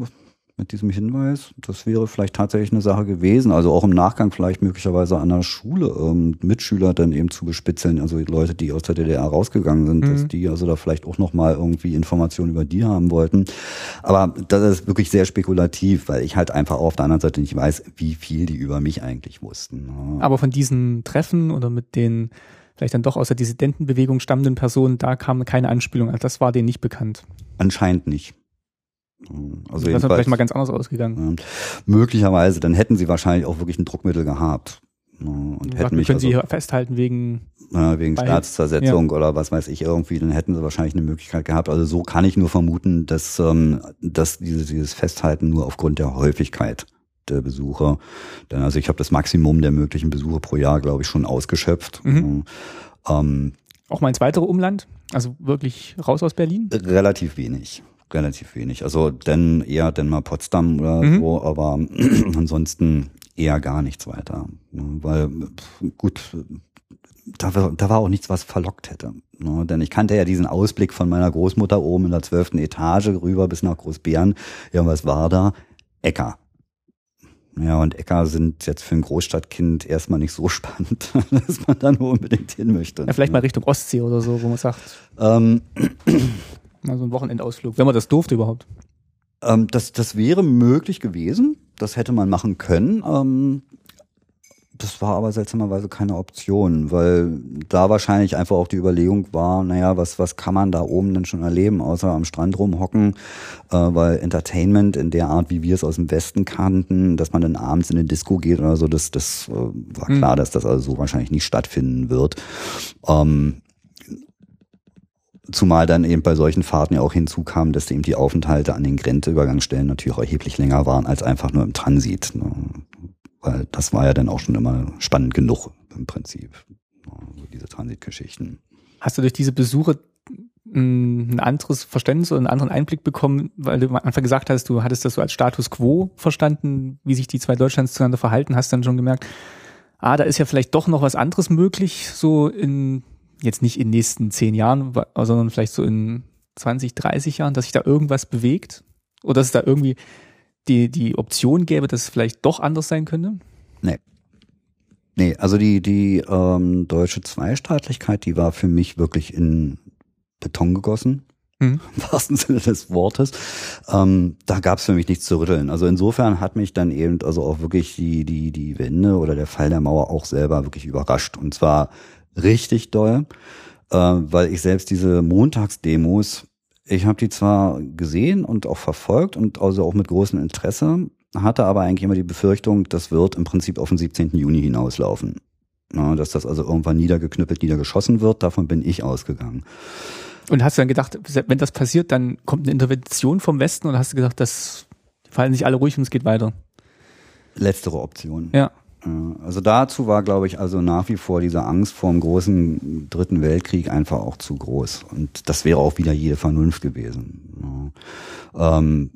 S2: mit diesem Hinweis, das wäre vielleicht tatsächlich eine Sache gewesen. Also auch im Nachgang vielleicht möglicherweise an der Schule ähm, Mitschüler dann eben zu bespitzeln, also Leute, die aus der DDR rausgegangen sind, mhm. dass die also da vielleicht auch nochmal irgendwie Informationen über die haben wollten. Aber das ist wirklich sehr spekulativ, weil ich halt einfach auch auf der anderen Seite nicht weiß, wie viel die über mich eigentlich wussten.
S1: Ne? Aber von diesen Treffen oder mit den vielleicht dann doch aus der Dissidentenbewegung stammenden Personen, da kam keine Anspielung. Also das war denen nicht bekannt.
S2: Anscheinend nicht.
S1: Also das ist vielleicht mal ganz anders ausgegangen.
S2: Ja, möglicherweise, dann hätten sie wahrscheinlich auch wirklich ein Druckmittel gehabt. Ne, und
S1: hätten mich können also, Sie hier festhalten wegen
S2: äh, wegen Staatszersetzung ja. oder was weiß ich irgendwie, dann hätten sie wahrscheinlich eine Möglichkeit gehabt. Also so kann ich nur vermuten, dass, ähm, dass dieses, dieses Festhalten nur aufgrund der Häufigkeit der Besucher, denn also ich habe das Maximum der möglichen Besucher pro Jahr, glaube ich, schon ausgeschöpft. Mhm.
S1: Ähm, Auch mal ins weitere Umland? Also wirklich raus aus Berlin?
S2: Relativ wenig relativ wenig. Also denn eher denn mal Potsdam oder mhm. so, aber ansonsten eher gar nichts weiter. Weil gut, da war, da war auch nichts, was verlockt hätte. Ne? Denn ich kannte ja diesen Ausblick von meiner Großmutter oben in der zwölften Etage rüber bis nach Großbären. Ja, was war da? Äcker. Ja, und Äcker sind jetzt für ein Großstadtkind erstmal nicht so spannend, dass man da nur unbedingt hin möchte.
S1: Ja, vielleicht mal Richtung Ostsee oder so, wo man sagt. Ähm, mal so ein Wochenendausflug, wenn man das durfte überhaupt.
S2: Ähm, das, das wäre möglich gewesen. Das hätte man machen können. Ähm, das war aber seltsamerweise keine Option, weil da wahrscheinlich einfach auch die Überlegung war, naja, was, was kann man da oben denn schon erleben, außer am Strand rumhocken, äh, weil Entertainment in der Art, wie wir es aus dem Westen kannten, dass man dann abends in eine Disco geht oder so, das, das äh, war mhm. klar, dass das also so wahrscheinlich nicht stattfinden wird. Ähm, Zumal dann eben bei solchen Fahrten ja auch hinzukam, dass eben die Aufenthalte an den Grenzübergangsstellen natürlich auch erheblich länger waren als einfach nur im Transit. Ne? Weil das war ja dann auch schon immer spannend genug im Prinzip, also diese Transitgeschichten.
S1: Hast du durch diese Besuche ein anderes Verständnis oder einen anderen Einblick bekommen, weil du am Anfang gesagt hast, du hattest das so als Status quo verstanden, wie sich die zwei Deutschlands zueinander verhalten, hast dann schon gemerkt, ah, da ist ja vielleicht doch noch was anderes möglich, so in, jetzt nicht in den nächsten zehn Jahren, sondern vielleicht so in 20, 30 Jahren, dass sich da irgendwas bewegt? Oder dass es da irgendwie die, die Option gäbe, dass es vielleicht doch anders sein könnte?
S2: Nee. Nee, also die, die ähm, deutsche Zweistaatlichkeit, die war für mich wirklich in Beton gegossen. Mhm. Im wahrsten Sinne des Wortes. Ähm, da gab es für mich nichts zu rütteln. Also insofern hat mich dann eben also auch wirklich die, die, die Wende oder der Fall der Mauer auch selber wirklich überrascht. Und zwar richtig doll, äh, weil ich selbst diese Montagsdemos ich habe die zwar gesehen und auch verfolgt und also auch mit großem Interesse, hatte aber eigentlich immer die Befürchtung, das wird im Prinzip auf den 17. Juni hinauslaufen. Na, dass das also irgendwann niedergeknüppelt, niedergeschossen wird, davon bin ich ausgegangen.
S1: Und hast du dann gedacht, wenn das passiert, dann kommt eine Intervention vom Westen und hast du gedacht, das fallen sich alle ruhig und es geht weiter?
S2: Letztere Option.
S1: Ja.
S2: Also dazu war, glaube ich, also nach wie vor diese Angst vor dem großen Dritten Weltkrieg einfach auch zu groß. Und das wäre auch wieder jede Vernunft gewesen. Ähm,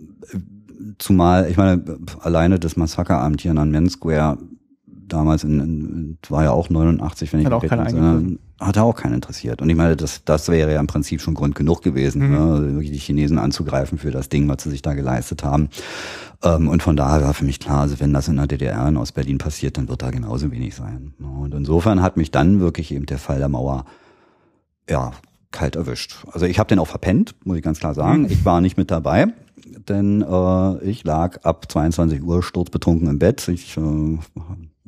S2: zumal, ich meine, alleine das Massaker am Tiananmen Square damals in, in, war ja auch 89, wenn ich
S1: mich recht
S2: hat auch keinen interessiert. Und ich meine, das, das wäre ja im Prinzip schon Grund genug gewesen, mhm. ne, wirklich die Chinesen anzugreifen für das Ding, was sie sich da geleistet haben. Ähm, und von daher war für mich klar, also wenn das in der DDR in Ostberlin passiert, dann wird da genauso wenig sein. Ne. Und insofern hat mich dann wirklich eben der Fall der Mauer, ja, kalt erwischt. Also ich habe den auch verpennt, muss ich ganz klar sagen. Mhm. Ich war nicht mit dabei denn äh, ich lag ab 22 Uhr sturzbetrunken im Bett. Ich äh,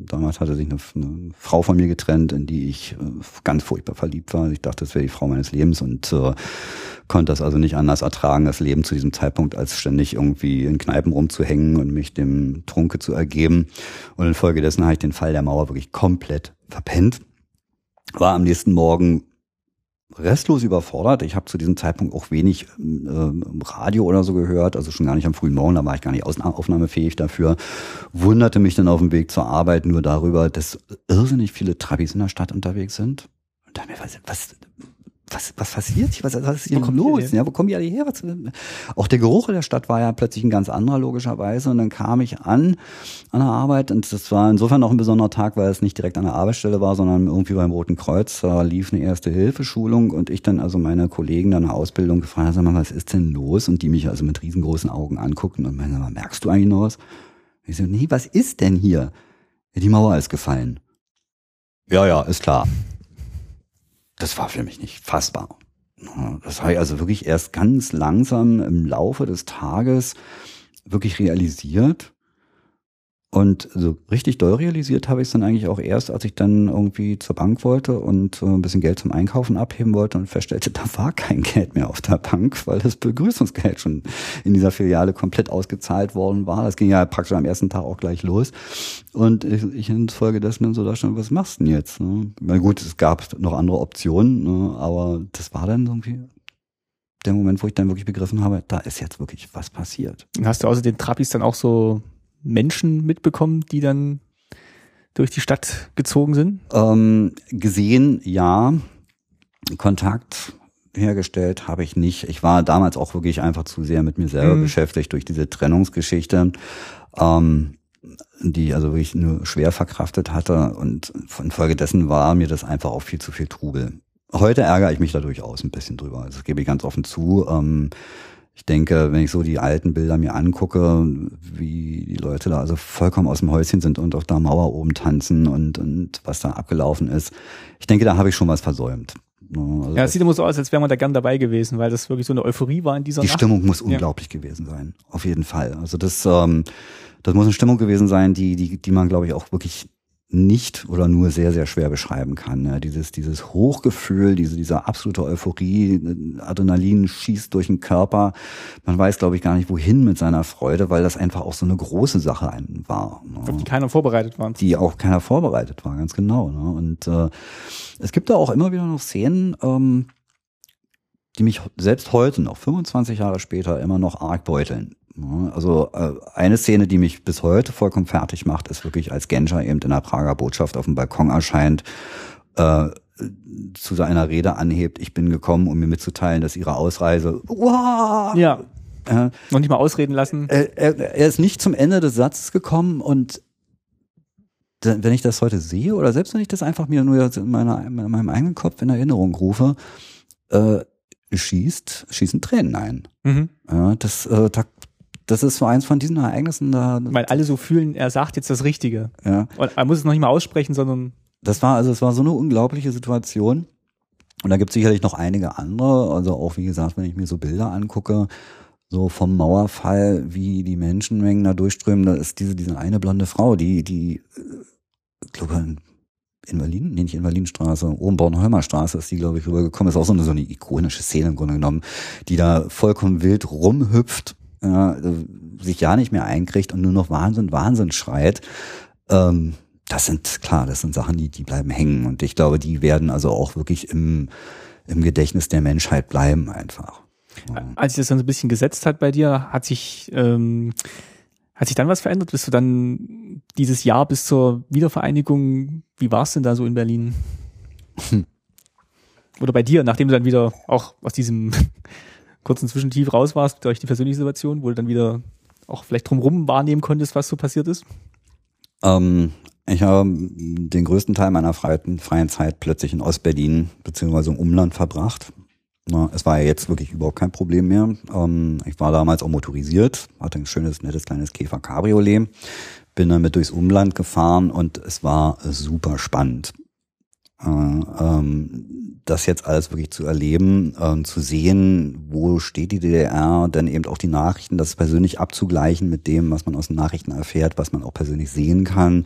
S2: Damals hatte sich eine, eine, Frau von mir getrennt, in die ich äh, ganz furchtbar verliebt war. Ich dachte, das wäre die Frau meines Lebens und äh, konnte das also nicht anders ertragen, das Leben zu diesem Zeitpunkt, als ständig irgendwie in Kneipen rumzuhängen und mich dem Trunke zu ergeben. Und infolgedessen habe ich den Fall der Mauer wirklich komplett verpennt. War am nächsten Morgen restlos überfordert. Ich habe zu diesem Zeitpunkt auch wenig äh, Radio oder so gehört, also schon gar nicht am frühen Morgen, da war ich gar nicht aufnahmefähig dafür. Wunderte mich dann auf dem Weg zur Arbeit nur darüber, dass irrsinnig viele Trabis in der Stadt unterwegs sind. Und da mir, was, was, was, was passiert hier? Was, was ist hier los? Ja, wo kommen die alle her? Was, auch der Geruch in der Stadt war ja plötzlich ein ganz anderer, logischerweise. Und dann kam ich an, an der Arbeit. Und das war insofern auch ein besonderer Tag, weil es nicht direkt an der Arbeitsstelle war, sondern irgendwie beim Roten Kreuz. Da lief eine Erste-Hilfe-Schulung und ich dann also meine Kollegen dann eine Ausbildung gefragt habe, was ist denn los? Und die mich also mit riesengroßen Augen anguckten und meinen, merkst du eigentlich noch was? Ich so, nee, was ist denn hier? Die Mauer ist gefallen. Ja, ja, ist klar das war für mich nicht fassbar. Das habe ich also wirklich erst ganz langsam im Laufe des Tages wirklich realisiert. Und so richtig doll realisiert habe ich es dann eigentlich auch erst, als ich dann irgendwie zur Bank wollte und äh, ein bisschen Geld zum Einkaufen abheben wollte und feststellte, da war kein Geld mehr auf der Bank, weil das Begrüßungsgeld schon in dieser Filiale komplett ausgezahlt worden war. Das ging ja praktisch am ersten Tag auch gleich los. Und ich, ich infolgedessen dann so da stand, was machst du denn jetzt? Ne? Na gut, es gab noch andere Optionen, ne? aber das war dann irgendwie der Moment, wo ich dann wirklich begriffen habe, da ist jetzt wirklich was passiert.
S1: Hast du außer den Trappis dann auch so Menschen mitbekommen, die dann durch die Stadt gezogen sind?
S2: Ähm, gesehen, ja. Kontakt hergestellt habe ich nicht. Ich war damals auch wirklich einfach zu sehr mit mir selber mhm. beschäftigt durch diese Trennungsgeschichte, ähm, die also wirklich nur schwer verkraftet hatte und infolgedessen war mir das einfach auch viel zu viel Trubel. Heute ärgere ich mich da durchaus ein bisschen drüber. Also das gebe ich ganz offen zu. Ähm, ich denke, wenn ich so die alten Bilder mir angucke, wie die Leute da also vollkommen aus dem Häuschen sind und auf der Mauer oben tanzen und, und was da abgelaufen ist, ich denke, da habe ich schon was versäumt.
S1: Also ja, es sieht immer so aus, als wäre man da gern dabei gewesen, weil das wirklich so eine Euphorie war in dieser
S2: Die
S1: Nacht.
S2: Stimmung muss unglaublich ja. gewesen sein, auf jeden Fall. Also das, ähm, das muss eine Stimmung gewesen sein, die, die, die man, glaube ich, auch wirklich nicht oder nur sehr, sehr schwer beschreiben kann. Ja, dieses, dieses Hochgefühl, diese, diese absolute Euphorie, Adrenalin schießt durch den Körper. Man weiß, glaube ich, gar nicht, wohin mit seiner Freude, weil das einfach auch so eine große Sache war.
S1: Ne? Die keiner vorbereitet war.
S2: Die auch keiner vorbereitet war, ganz genau. Ne? Und äh, es gibt da auch immer wieder noch Szenen, ähm, die mich selbst heute noch, 25 Jahre später, immer noch arg beuteln. Also äh, eine Szene, die mich bis heute vollkommen fertig macht, ist wirklich, als Genscher eben in der Prager Botschaft auf dem Balkon erscheint, äh, zu seiner Rede anhebt, ich bin gekommen, um mir mitzuteilen, dass ihre Ausreise,
S1: wow, ja, äh, noch nicht mal ausreden lassen.
S2: Er, er, er ist nicht zum Ende des Satzes gekommen und wenn ich das heute sehe oder selbst wenn ich das einfach mir nur in, meiner, in meinem eigenen Kopf in Erinnerung rufe, äh, schießt, schießen Tränen ein. Mhm. Ja, das, äh, da, das ist so eins von diesen Ereignissen da.
S1: Weil alle so fühlen, er sagt jetzt das Richtige. Ja. Und er muss es noch nicht mal aussprechen, sondern.
S2: Das war, also es war so eine unglaubliche Situation. Und da gibt es sicherlich noch einige andere. Also auch, wie gesagt, wenn ich mir so Bilder angucke, so vom Mauerfall, wie die Menschenmengen da durchströmen, da ist diese, diese eine blonde Frau, die, die, äh, ich glaube, in Berlin, nee, nicht in Berlinstraße, oben Bornholmer Straße ist die, glaube ich, rübergekommen. Ist auch so eine, so eine ikonische Szene im Grunde genommen, die da vollkommen wild rumhüpft äh, sich ja nicht mehr einkriegt und nur noch Wahnsinn, Wahnsinn schreit. Ähm, das sind klar, das sind Sachen, die, die bleiben hängen. Und ich glaube, die werden also auch wirklich im, im Gedächtnis der Menschheit bleiben einfach.
S1: Als sich das dann so ein bisschen gesetzt hat bei dir, hat sich, ähm, hat sich dann was verändert? Bist du dann dieses Jahr bis zur Wiedervereinigung, wie war es denn da so in Berlin? Hm. Oder bei dir, nachdem du dann wieder auch aus diesem kurzen Zwischentief raus warst durch die persönliche Situation, wo du dann wieder auch vielleicht drumherum wahrnehmen konntest, was so passiert ist?
S2: Ähm, ich habe den größten Teil meiner freien, freien Zeit plötzlich in Ostberlin beziehungsweise im Umland verbracht. Na, es war ja jetzt wirklich überhaupt kein Problem mehr. Ähm, ich war damals auch motorisiert, hatte ein schönes, nettes kleines Käfer Cabriolet, bin damit durchs Umland gefahren und es war super spannend. Äh, ähm, das jetzt alles wirklich zu erleben, äh, zu sehen, wo steht die DDR, dann eben auch die Nachrichten, das persönlich abzugleichen mit dem, was man aus den Nachrichten erfährt, was man auch persönlich sehen kann.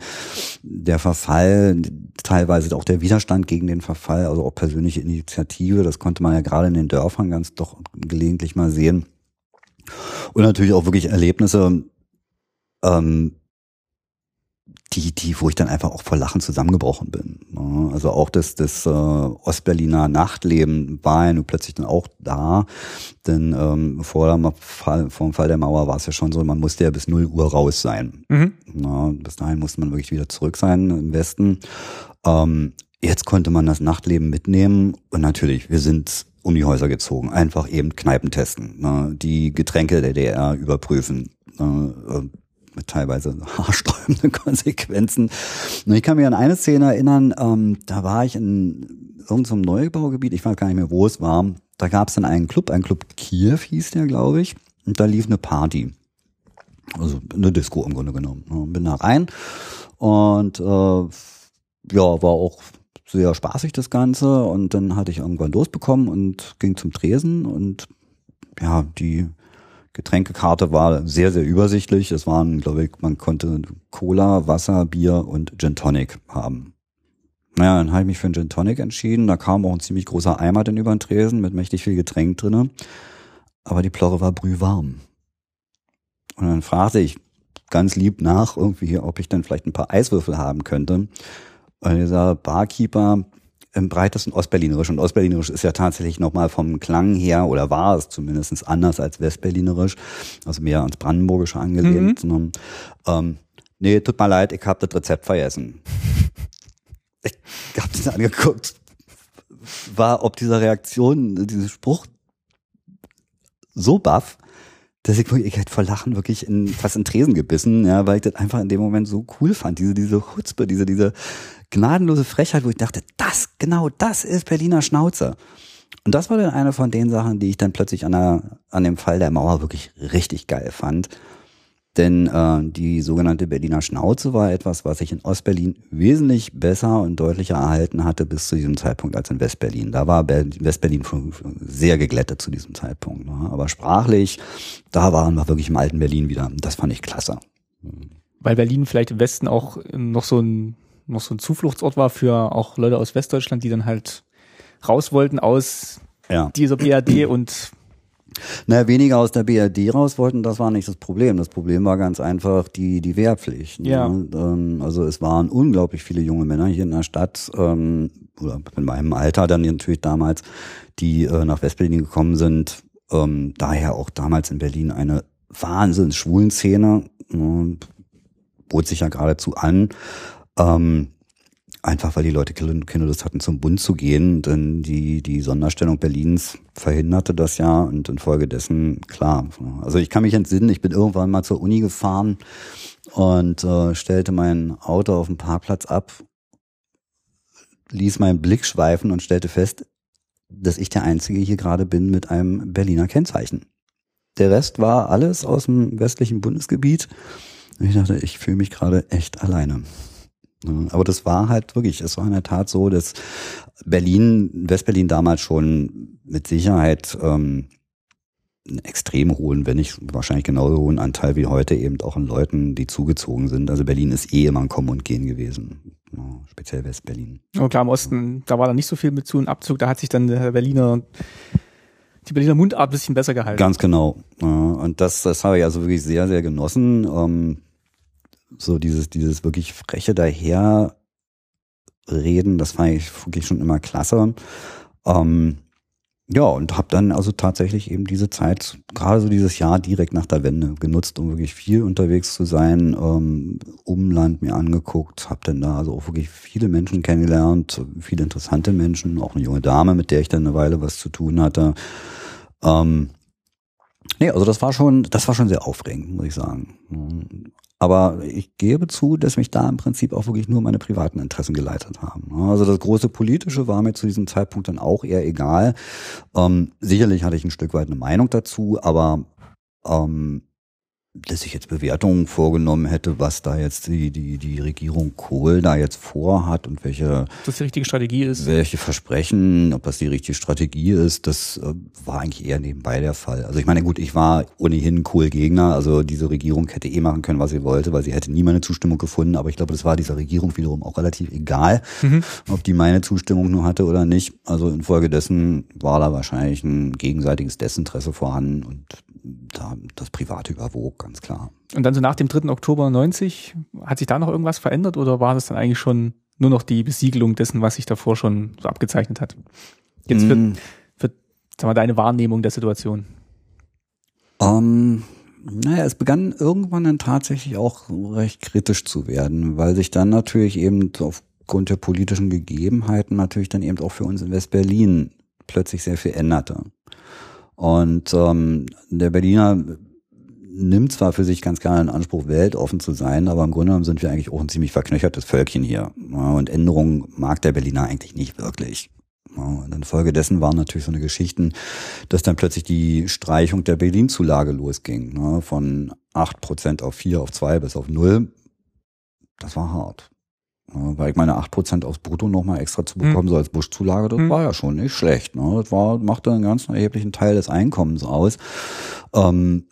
S2: Der Verfall, teilweise auch der Widerstand gegen den Verfall, also auch persönliche Initiative, das konnte man ja gerade in den Dörfern ganz doch gelegentlich mal sehen. Und natürlich auch wirklich Erlebnisse, ähm, die, die, wo ich dann einfach auch vor Lachen zusammengebrochen bin. Ne? Also auch das, das äh, Ostberliner Nachtleben war ja nun plötzlich dann auch da. Denn ähm, vor, dem Fall, vor dem Fall der Mauer war es ja schon so, man musste ja bis 0 Uhr raus sein. Mhm. Na, bis dahin musste man wirklich wieder zurück sein im Westen. Ähm, jetzt konnte man das Nachtleben mitnehmen und natürlich, wir sind um die Häuser gezogen, einfach eben Kneipen testen, ne? die Getränke der DDR überprüfen, ne? Mit teilweise haarsträubenden Konsequenzen. Und ich kann mich an eine Szene erinnern, ähm, da war ich in irgendeinem Neubaugebiet, ich weiß gar nicht mehr, wo es war. Da gab es dann einen Club, ein Club Kiew hieß der, glaube ich, und da lief eine Party. Also eine Disco im Grunde genommen. Bin da rein und äh, ja, war auch sehr spaßig das Ganze und dann hatte ich irgendwann losbekommen und ging zum Tresen und ja, die Getränkekarte war sehr, sehr übersichtlich. Es waren, glaube ich, man konnte Cola, Wasser, Bier und Gin Tonic haben. Naja, dann habe ich mich für einen Gin Tonic entschieden. Da kam auch ein ziemlich großer Eimer dann über den Tresen mit mächtig viel Getränk drinne. Aber die Plorre war brühwarm. Und dann fragte ich ganz lieb nach, irgendwie, ob ich dann vielleicht ein paar Eiswürfel haben könnte. Und dieser Barkeeper im breitesten Ostberlinerisch. Und Ostberlinerisch ist ja tatsächlich nochmal vom Klang her, oder war es zumindest anders als Westberlinerisch, also mehr ans Brandenburgische angelehnt. Mhm. Ähm, nee, tut mir leid, ich habe das Rezept vergessen. ich habe das angeguckt, war ob dieser Reaktion, dieses Spruch so baff, dass ich wirklich, ich hätte vor Lachen wirklich in, fast in Tresen gebissen, ja, weil ich das einfach in dem Moment so cool fand, diese, diese Chutzpe, diese, diese gnadenlose Frechheit, wo ich dachte, das, genau das ist Berliner Schnauze. Und das war dann eine von den Sachen, die ich dann plötzlich an, der, an dem Fall der Mauer wirklich richtig geil fand. Denn äh, die sogenannte Berliner Schnauze war etwas, was sich in Ostberlin wesentlich besser und deutlicher erhalten hatte bis zu diesem Zeitpunkt als in Westberlin. Da war Westberlin sehr geglättet zu diesem Zeitpunkt. Ne? Aber sprachlich, da waren wir wirklich im alten Berlin wieder. Das fand ich klasse.
S1: Weil Berlin vielleicht im Westen auch noch so ein noch so ein Zufluchtsort war für auch Leute aus Westdeutschland, die dann halt raus wollten aus ja. dieser BRD und
S2: naja, weniger aus der BRD raus wollten, das war nicht das Problem. Das Problem war ganz einfach die, die Wehrpflicht. Ne? Ja. Ähm, also es waren unglaublich viele junge Männer hier in der Stadt, ähm, oder in meinem Alter dann natürlich damals, die äh, nach Westberlin gekommen sind. Ähm, daher auch damals in Berlin eine wahnsinns schwulen Szene. Ne? bot sich ja geradezu an. Ähm, einfach weil die Leute keine Lust hatten, zum Bund zu gehen, denn die, die Sonderstellung Berlins verhinderte das ja und infolgedessen, klar. Also ich kann mich entsinnen, ich bin irgendwann mal zur Uni gefahren und äh, stellte mein Auto auf dem Parkplatz ab, ließ meinen Blick schweifen und stellte fest, dass ich der Einzige hier gerade bin mit einem Berliner Kennzeichen. Der Rest war alles aus dem westlichen Bundesgebiet. Und ich dachte, ich fühle mich gerade echt alleine. Aber das war halt wirklich, es war in der Tat so, dass Berlin, Westberlin damals schon mit Sicherheit ähm, einen extrem hohen, wenn nicht wahrscheinlich genauso hohen Anteil wie heute eben auch an Leuten, die zugezogen sind. Also Berlin ist eh immer ein Kommen und Gehen gewesen, ja, speziell Westberlin.
S1: Und klar, im Osten, da war da nicht so viel mit Zu- und Abzug, da hat sich dann der Berliner die Berliner Mundart ein bisschen besser gehalten.
S2: Ganz genau. Und das, das habe ich also wirklich sehr, sehr genossen. Ähm, so dieses, dieses wirklich freche daherreden, das fand ich wirklich schon immer klasse. Ähm, ja, und habe dann also tatsächlich eben diese Zeit, gerade so dieses Jahr direkt nach der Wende genutzt, um wirklich viel unterwegs zu sein, ähm, Umland mir angeguckt, habe dann da also auch wirklich viele Menschen kennengelernt, viele interessante Menschen, auch eine junge Dame, mit der ich dann eine Weile was zu tun hatte. Ähm, nee, also das war schon, das war schon sehr aufregend, muss ich sagen. Aber ich gebe zu, dass mich da im Prinzip auch wirklich nur meine privaten Interessen geleitet haben. Also das große Politische war mir zu diesem Zeitpunkt dann auch eher egal. Ähm, sicherlich hatte ich ein Stück weit eine Meinung dazu, aber ähm, dass ich jetzt Bewertungen vorgenommen hätte, was da jetzt die, die, die Regierung Kohl da jetzt vorhat und welche
S1: das die richtige Strategie ist.
S2: Welche Versprechen, ob das die richtige Strategie ist, das äh, war eigentlich eher nebenbei der Fall. Also ich meine, gut, ich war ohnehin Kohl-Gegner, also diese Regierung hätte eh machen können, was sie wollte, weil sie hätte nie meine Zustimmung gefunden, aber ich glaube, das war dieser Regierung wiederum auch relativ egal, mhm. ob die meine Zustimmung nur hatte oder nicht. Also infolgedessen war da wahrscheinlich ein gegenseitiges Desinteresse vorhanden und da das Private überwog, ganz klar.
S1: Und dann so nach dem 3. Oktober 90, hat sich da noch irgendwas verändert oder war das dann eigentlich schon nur noch die Besiegelung dessen, was sich davor schon so abgezeichnet hat? Jetzt für, mm. für sag mal, deine Wahrnehmung der Situation.
S2: Ähm, naja, es begann irgendwann dann tatsächlich auch recht kritisch zu werden, weil sich dann natürlich eben aufgrund der politischen Gegebenheiten natürlich dann eben auch für uns in West-Berlin plötzlich sehr viel änderte. Und ähm, der Berliner nimmt zwar für sich ganz gerne in Anspruch, weltoffen zu sein, aber im Grunde genommen sind wir eigentlich auch ein ziemlich verknöchertes Völkchen hier. Und Änderungen mag der Berliner eigentlich nicht wirklich. Und infolgedessen waren natürlich so eine Geschichten, dass dann plötzlich die Streichung der Berlin-Zulage losging. Ne? Von acht Prozent auf vier, auf zwei bis auf null. Das war hart. Weil ich meine, acht Prozent aufs Brutto nochmal extra zu bekommen, hm. so als Buschzulage, das hm. war ja schon nicht schlecht. Ne? Das war, machte einen ganz erheblichen Teil des Einkommens aus. Ähm,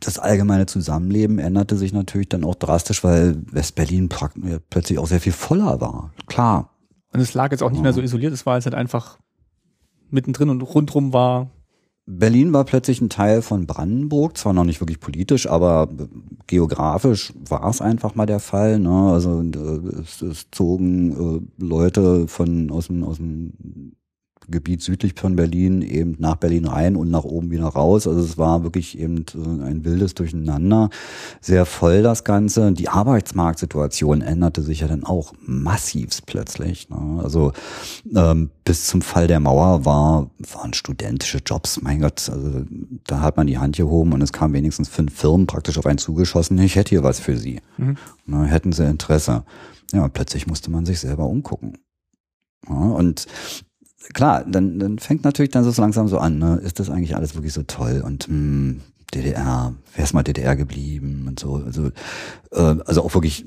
S2: das allgemeine Zusammenleben änderte sich natürlich dann auch drastisch, weil Westberlin plötzlich auch sehr viel voller war. Klar.
S1: Und es lag jetzt auch nicht mehr so isoliert, es war jetzt halt einfach mittendrin und rundrum war
S2: Berlin war plötzlich ein Teil von Brandenburg, zwar noch nicht wirklich politisch, aber geografisch war es einfach mal der Fall. Ne? Also äh, es, es zogen äh, Leute von aus dem, aus dem Gebiet südlich von Berlin eben nach Berlin rein und nach oben wieder raus. Also es war wirklich eben ein wildes Durcheinander. Sehr voll das Ganze. Die Arbeitsmarktsituation änderte sich ja dann auch massivst plötzlich. Ne? Also ähm, bis zum Fall der Mauer war, waren studentische Jobs, mein Gott, also da hat man die Hand gehoben und es kamen wenigstens fünf Firmen praktisch auf einen zugeschossen. Ich hätte hier was für sie. Mhm. Na, hätten sie Interesse. Ja, plötzlich musste man sich selber umgucken. Ja, und klar, dann, dann fängt natürlich dann so langsam so an, ne? ist das eigentlich alles wirklich so toll und mh, hm, DDR, wer ist mal DDR geblieben und so, also, äh, also auch wirklich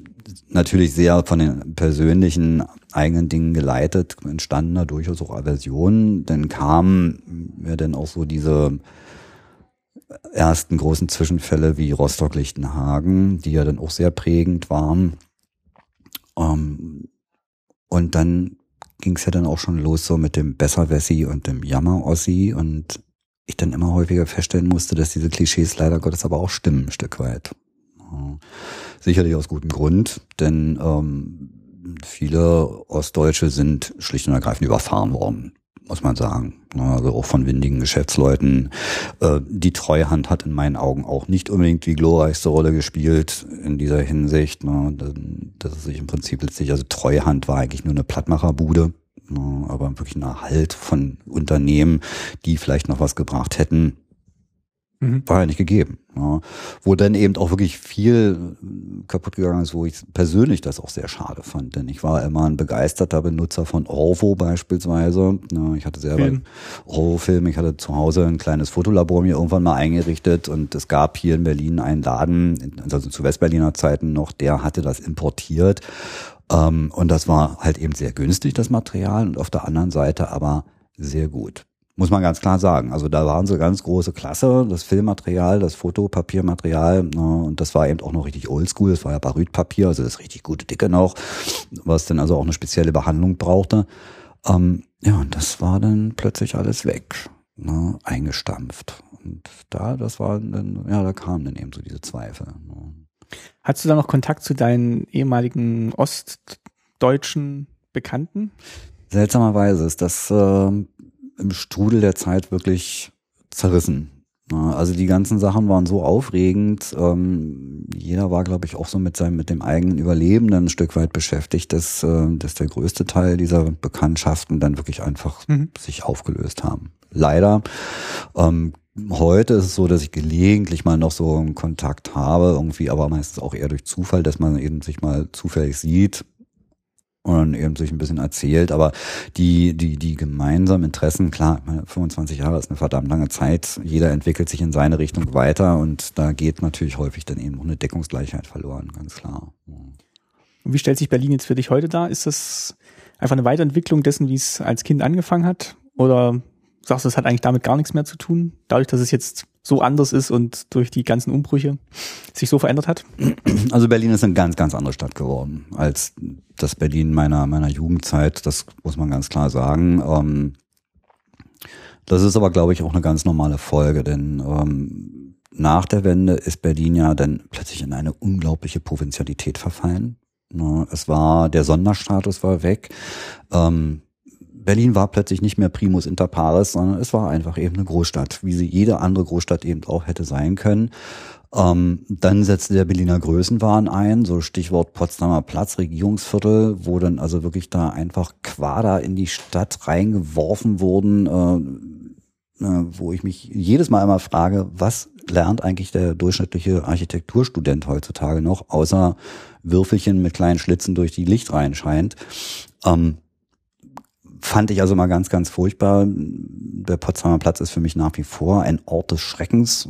S2: natürlich sehr von den persönlichen eigenen Dingen geleitet, entstanden da durchaus auch Aversionen, dann kamen ja dann auch so diese ersten großen Zwischenfälle wie Rostock-Lichtenhagen, die ja dann auch sehr prägend waren. Ähm, und dann ging es ja dann auch schon los so mit dem Besserwessi und dem Jammer-Ossi. Und ich dann immer häufiger feststellen musste, dass diese Klischees leider Gottes aber auch stimmen ein Stück weit. Sicherlich aus gutem Grund, denn ähm, viele Ostdeutsche sind schlicht und ergreifend überfahren worden muss man sagen. Also auch von windigen Geschäftsleuten. Äh, die Treuhand hat in meinen Augen auch nicht unbedingt die glorreichste Rolle gespielt in dieser Hinsicht. Das ist sich im Prinzip letztlich, also Treuhand war eigentlich nur eine Plattmacherbude, aber wirklich ein Erhalt von Unternehmen, die vielleicht noch was gebracht hätten, Mhm. War ja nicht gegeben. Ja. Wo dann eben auch wirklich viel kaputt gegangen ist, wo ich persönlich das auch sehr schade fand. Denn ich war immer ein begeisterter Benutzer von Orvo beispielsweise. Ja, ich hatte selber Film. Orvo-Film. Ich hatte zu Hause ein kleines Fotolabor mir irgendwann mal eingerichtet und es gab hier in Berlin einen Laden, also zu Westberliner Zeiten noch, der hatte das importiert. Ähm, und das war halt eben sehr günstig, das Material, und auf der anderen Seite aber sehr gut. Muss man ganz klar sagen. Also da waren sie ganz große Klasse, das Filmmaterial, das Fotopapiermaterial. Ne, und das war eben auch noch richtig oldschool. Das war ja Barytpapier, also das richtig gute Dicke noch, was dann also auch eine spezielle Behandlung brauchte. Ähm, ja, und das war dann plötzlich alles weg, ne, eingestampft. Und da, das war dann, ja, da kamen dann eben so diese Zweifel. Ne.
S1: Hattest du da noch Kontakt zu deinen ehemaligen ostdeutschen Bekannten?
S2: Seltsamerweise ist das äh, im Strudel der Zeit wirklich zerrissen. Also die ganzen Sachen waren so aufregend. Ähm, jeder war, glaube ich, auch so mit seinem, mit dem eigenen Überleben dann ein Stück weit beschäftigt, dass, äh, dass der größte Teil dieser Bekanntschaften dann wirklich einfach mhm. sich aufgelöst haben. Leider. Ähm, heute ist es so, dass ich gelegentlich mal noch so einen Kontakt habe, irgendwie, aber meistens auch eher durch Zufall, dass man eben sich mal zufällig sieht und eben sich ein bisschen erzählt, aber die, die, die gemeinsamen Interessen, klar, 25 Jahre ist eine verdammt lange Zeit, jeder entwickelt sich in seine Richtung weiter und da geht natürlich häufig dann eben auch eine Deckungsgleichheit verloren, ganz klar.
S1: Wie stellt sich Berlin jetzt für dich heute dar? Ist das einfach eine Weiterentwicklung dessen, wie es als Kind angefangen hat? Oder sagst du, es hat eigentlich damit gar nichts mehr zu tun, dadurch, dass es jetzt so anders ist und durch die ganzen Umbrüche sich so verändert hat?
S2: Also Berlin ist eine ganz, ganz andere Stadt geworden als das Berlin meiner, meiner Jugendzeit. Das muss man ganz klar sagen. Ähm, das ist aber, glaube ich, auch eine ganz normale Folge, denn ähm, nach der Wende ist Berlin ja dann plötzlich in eine unglaubliche Provinzialität verfallen. Ne, es war, der Sonderstatus war weg. Ähm, Berlin war plötzlich nicht mehr Primus inter pares, sondern es war einfach eben eine Großstadt, wie sie jede andere Großstadt eben auch hätte sein können. Ähm, dann setzte der Berliner Größenwahn ein, so Stichwort Potsdamer Platz, Regierungsviertel, wo dann also wirklich da einfach Quader in die Stadt reingeworfen wurden, äh, äh, wo ich mich jedes Mal immer frage, was lernt eigentlich der durchschnittliche Architekturstudent heutzutage noch, außer Würfelchen mit kleinen Schlitzen durch die Licht reinscheint. Ähm, fand ich also mal ganz, ganz furchtbar. Der Potsdamer Platz ist für mich nach wie vor ein Ort des Schreckens.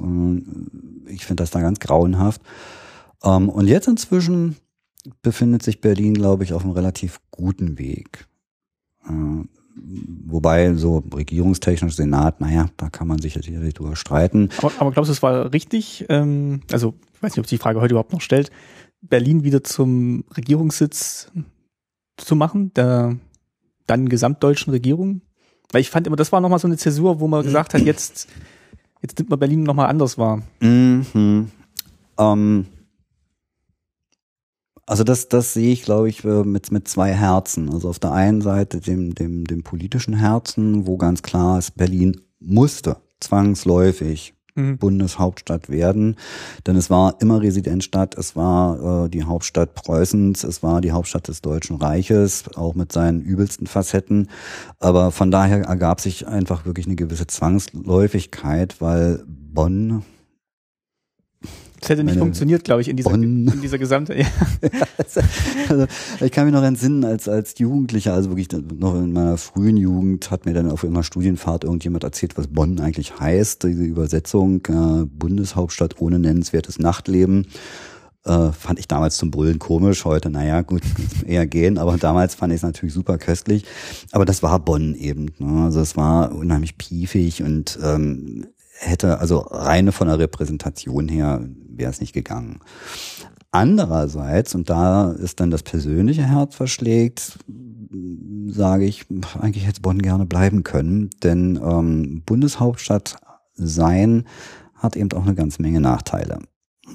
S2: Ich finde das da ganz grauenhaft. Ähm, und jetzt inzwischen befindet sich Berlin, glaube ich, auf einem relativ guten Weg. Äh, wobei so regierungstechnisch Senat, naja, da kann man sich sicherlich drüber streiten.
S1: Aber, aber glaubst du, es war richtig, ähm, also ich weiß nicht, ob sich die Frage heute überhaupt noch stellt, Berlin wieder zum Regierungssitz zu machen, der dann gesamtdeutschen Regierung? Weil ich fand immer, das war nochmal so eine Zäsur, wo man gesagt hat, jetzt, jetzt nimmt man Berlin nochmal anders wahr.
S2: Mhm. Ähm, also das, das sehe ich, glaube ich, äh, mit, mit zwei Herzen. Also auf der einen Seite dem, dem, dem politischen Herzen, wo ganz klar ist, Berlin musste zwangsläufig mhm. Bundeshauptstadt werden. Denn es war immer Residenzstadt, es war äh, die Hauptstadt Preußens, es war die Hauptstadt des Deutschen Reiches, auch mit seinen übelsten Facetten. Aber von daher ergab sich einfach wirklich eine gewisse Zwangsläufigkeit, weil Bonn
S1: das hätte nicht funktioniert, glaube ich, in dieser, in dieser gesamte. Ja.
S2: also, ich kann mich noch entsinnen, als, als Jugendlicher, also wirklich noch in meiner frühen Jugend, hat mir dann auf irgendeiner Studienfahrt irgendjemand erzählt, was Bonn eigentlich heißt. Diese Übersetzung, äh, Bundeshauptstadt ohne nennenswertes Nachtleben. Äh, fand ich damals zum Brüllen komisch, heute, naja, gut, eher gehen, aber damals fand ich es natürlich super köstlich. Aber das war Bonn eben. Ne? Also es war unheimlich piefig und ähm, hätte, also reine von der Repräsentation her, wäre es nicht gegangen. Andererseits, und da ist dann das persönliche Herz verschlägt, sage ich, eigentlich hätte Bonn gerne bleiben können, denn ähm, Bundeshauptstadt sein hat eben auch eine ganze Menge Nachteile.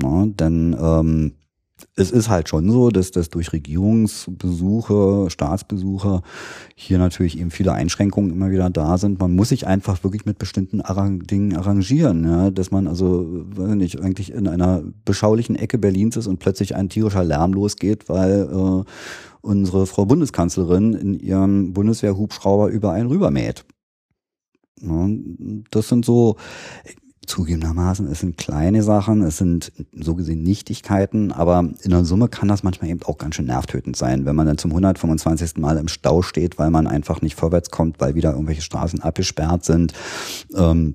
S2: Ja, denn ähm, es ist halt schon so, dass das durch Regierungsbesuche, Staatsbesuche hier natürlich eben viele Einschränkungen immer wieder da sind. Man muss sich einfach wirklich mit bestimmten Dingen arrangieren, ja? dass man also weiß nicht eigentlich in einer beschaulichen Ecke Berlins ist und plötzlich ein tierischer Lärm losgeht, weil äh, unsere Frau Bundeskanzlerin in ihrem Bundeswehrhubschrauber über einen rübermäht. Ja, das sind so, zugegebenermaßen, es sind kleine Sachen, es sind so gesehen Nichtigkeiten, aber in der Summe kann das manchmal eben auch ganz schön nervtötend sein, wenn man dann zum 125. Mal im Stau steht, weil man einfach nicht vorwärts kommt, weil wieder irgendwelche Straßen abgesperrt sind. Ähm,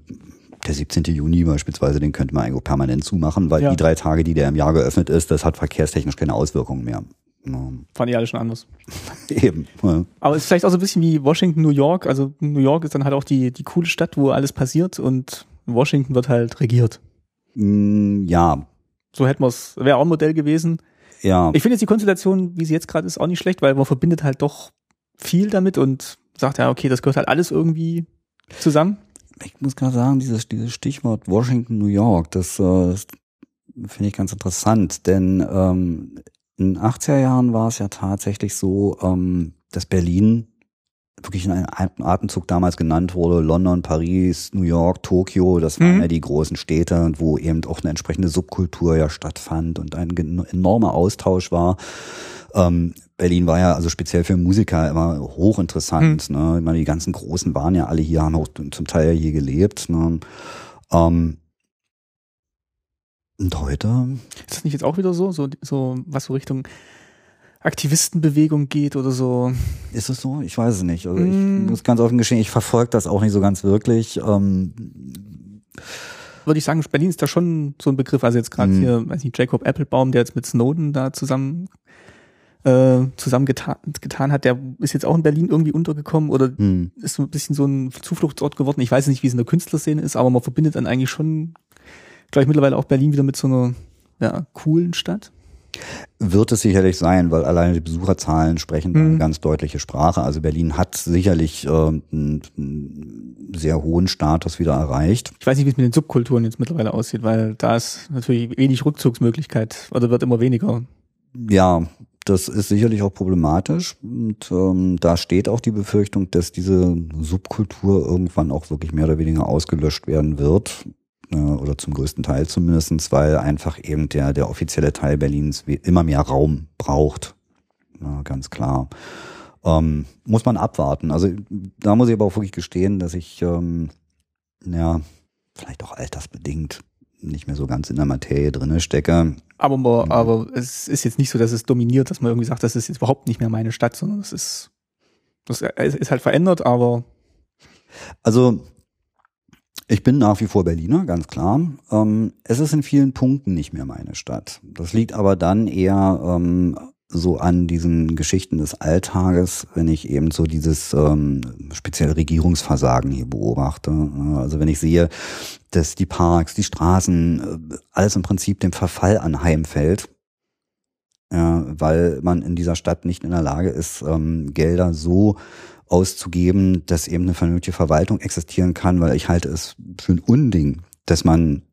S2: der 17. Juni beispielsweise, den könnte man eigentlich permanent zumachen, weil ja. die drei Tage, die der im Jahr geöffnet ist, das hat verkehrstechnisch keine Auswirkungen mehr.
S1: Ja. Fand ich alle schon anders.
S2: Eben. Ja.
S1: Aber es ist vielleicht auch so ein bisschen wie Washington, New York. Also New York ist dann halt auch die, die coole Stadt, wo alles passiert und Washington wird halt regiert.
S2: Mm, ja.
S1: So hätten wir es, wäre auch ein Modell gewesen.
S2: Ja.
S1: Ich finde jetzt die Konstellation, wie sie jetzt gerade ist, auch nicht schlecht, weil man verbindet halt doch viel damit und sagt ja, okay, das gehört halt alles irgendwie zusammen.
S2: Ich muss gerade sagen, dieses, dieses Stichwort Washington, New York, das, äh, das finde ich ganz interessant, denn ähm, in den 80er Jahren war es ja tatsächlich so, ähm, dass Berlin wirklich in einem Atemzug damals genannt wurde, London, Paris, New York, Tokio, das waren mhm. ja die großen Städte, wo eben auch eine entsprechende Subkultur ja stattfand und ein enormer Austausch war. Ähm, Berlin war ja also speziell für Musiker immer hochinteressant. Mhm. Ne? Ich meine, die ganzen Großen waren ja alle hier, haben auch zum Teil ja hier gelebt. Ne? Ähm, und heute?
S1: Ist das nicht jetzt auch wieder so, so, so was so Richtung Aktivistenbewegung geht oder so.
S2: Ist es so? Ich weiß es nicht. Also mm. ich muss ganz offen gestehen, ich verfolge das auch nicht so ganz wirklich. Ähm,
S1: Würde ich sagen, Berlin ist da schon so ein Begriff. Also jetzt gerade mm. hier, weiß nicht, Jacob Applebaum, der jetzt mit Snowden da zusammen äh, zusammen getan, getan hat, der ist jetzt auch in Berlin irgendwie untergekommen oder mm. ist so ein bisschen so ein Zufluchtsort geworden. Ich weiß nicht, wie es in der Künstlerszene ist, aber man verbindet dann eigentlich schon, glaube ich, mittlerweile auch Berlin wieder mit so einer ja, coolen Stadt.
S2: Wird es sicherlich sein, weil alleine die Besucherzahlen sprechen mhm. eine ganz deutliche Sprache. Also Berlin hat sicherlich äh, einen, einen sehr hohen Status wieder erreicht.
S1: Ich weiß nicht, wie es mit den Subkulturen jetzt mittlerweile aussieht, weil da ist natürlich wenig Rückzugsmöglichkeit oder wird immer weniger.
S2: Ja, das ist sicherlich auch problematisch. Und ähm, da steht auch die Befürchtung, dass diese Subkultur irgendwann auch wirklich mehr oder weniger ausgelöscht werden wird. Oder zum größten Teil zumindestens, weil einfach eben der, der offizielle Teil Berlins immer mehr Raum braucht. Ja, ganz klar. Ähm, muss man abwarten. Also da muss ich aber auch wirklich gestehen, dass ich, ähm, ja, vielleicht auch altersbedingt nicht mehr so ganz in der Materie drinne stecke.
S1: Aber, aber es ist jetzt nicht so, dass es dominiert, dass man irgendwie sagt, das ist jetzt überhaupt nicht mehr meine Stadt, sondern es ist, das ist halt verändert, aber.
S2: Also ich bin nach wie vor Berliner, ganz klar. Ähm, es ist in vielen Punkten nicht mehr meine Stadt. Das liegt aber dann eher ähm, so an diesen Geschichten des Alltages, wenn ich eben so dieses ähm, spezielle Regierungsversagen hier beobachte. Also wenn ich sehe, dass die Parks, die Straßen, äh, alles im Prinzip dem Verfall anheimfällt, ja, weil man in dieser Stadt nicht in der Lage ist, ähm, Gelder so auszugeben, dass eben eine vernünftige Verwaltung existieren kann, weil ich halte es für ein Unding, dass man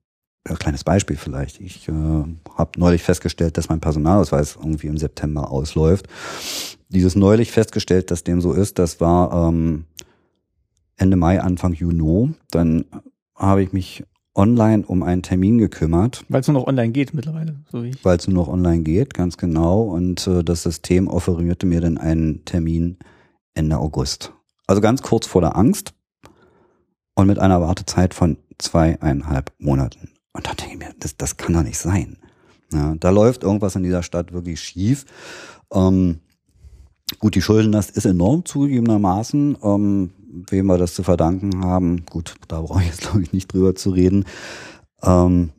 S2: ein kleines Beispiel vielleicht. Ich äh, habe neulich festgestellt, dass mein Personalausweis irgendwie im September ausläuft. Dieses neulich festgestellt, dass dem so ist, das war ähm, Ende Mai, Anfang Juni. Dann habe ich mich online um einen Termin gekümmert.
S1: Weil es nur noch online geht mittlerweile, so wie
S2: ich. Weil es nur noch online geht, ganz genau. Und äh, das System offerierte mir dann einen Termin Ende August. Also ganz kurz vor der Angst und mit einer Wartezeit von zweieinhalb Monaten. Und da denke ich mir, das, das kann doch nicht sein. Ja, da läuft irgendwas in dieser Stadt wirklich schief. Ähm, gut, die Schuldenlast ist enorm zugegebenermaßen. Ähm, wem wir das zu verdanken haben, gut, da brauche ich jetzt glaube ich nicht drüber zu reden. Ähm,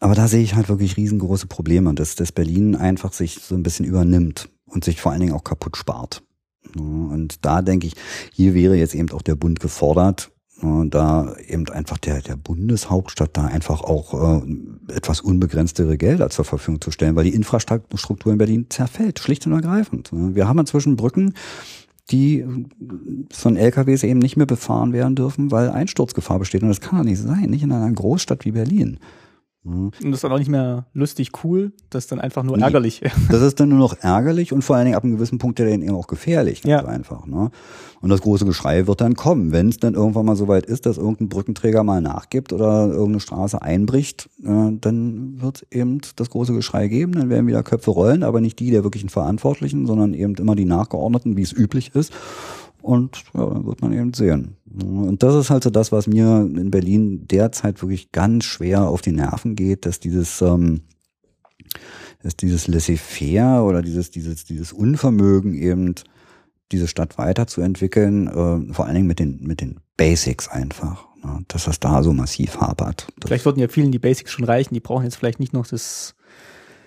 S2: aber da sehe ich halt wirklich riesengroße Probleme, dass, dass Berlin einfach sich so ein bisschen übernimmt und sich vor allen Dingen auch kaputt spart. Und da denke ich, hier wäre jetzt eben auch der Bund gefordert, da eben einfach der, der Bundeshauptstadt da einfach auch äh, etwas unbegrenztere Gelder zur Verfügung zu stellen, weil die Infrastruktur in Berlin zerfällt, schlicht und ergreifend. Wir haben inzwischen Brücken, die von LKWs eben nicht mehr befahren werden dürfen, weil Einsturzgefahr besteht. Und das kann doch nicht sein, nicht in einer Großstadt wie Berlin.
S1: Mhm. Und das ist dann auch nicht mehr lustig cool, das ist dann einfach nur nee, ärgerlich.
S2: Das ist dann nur noch ärgerlich und vor allen Dingen ab einem gewissen Punkt ja dann eben auch gefährlich, ganz ja. einfach. Ne? Und das große Geschrei wird dann kommen, wenn es dann irgendwann mal so weit ist, dass irgendein Brückenträger mal nachgibt oder irgendeine Straße einbricht, äh, dann wird eben das große Geschrei geben, dann werden wieder Köpfe rollen, aber nicht die der wirklichen Verantwortlichen, sondern eben immer die Nachgeordneten, wie es üblich ist. Und ja, dann wird man eben sehen. Und das ist halt so das, was mir in Berlin derzeit wirklich ganz schwer auf die Nerven geht, dass dieses, ähm, dass dieses Laissez-faire oder dieses, dieses, dieses Unvermögen eben diese Stadt weiterzuentwickeln, äh, vor allen Dingen mit den, mit den Basics einfach, ne, dass das da so massiv hapert.
S1: Vielleicht würden ja vielen die Basics schon reichen, die brauchen jetzt vielleicht nicht noch das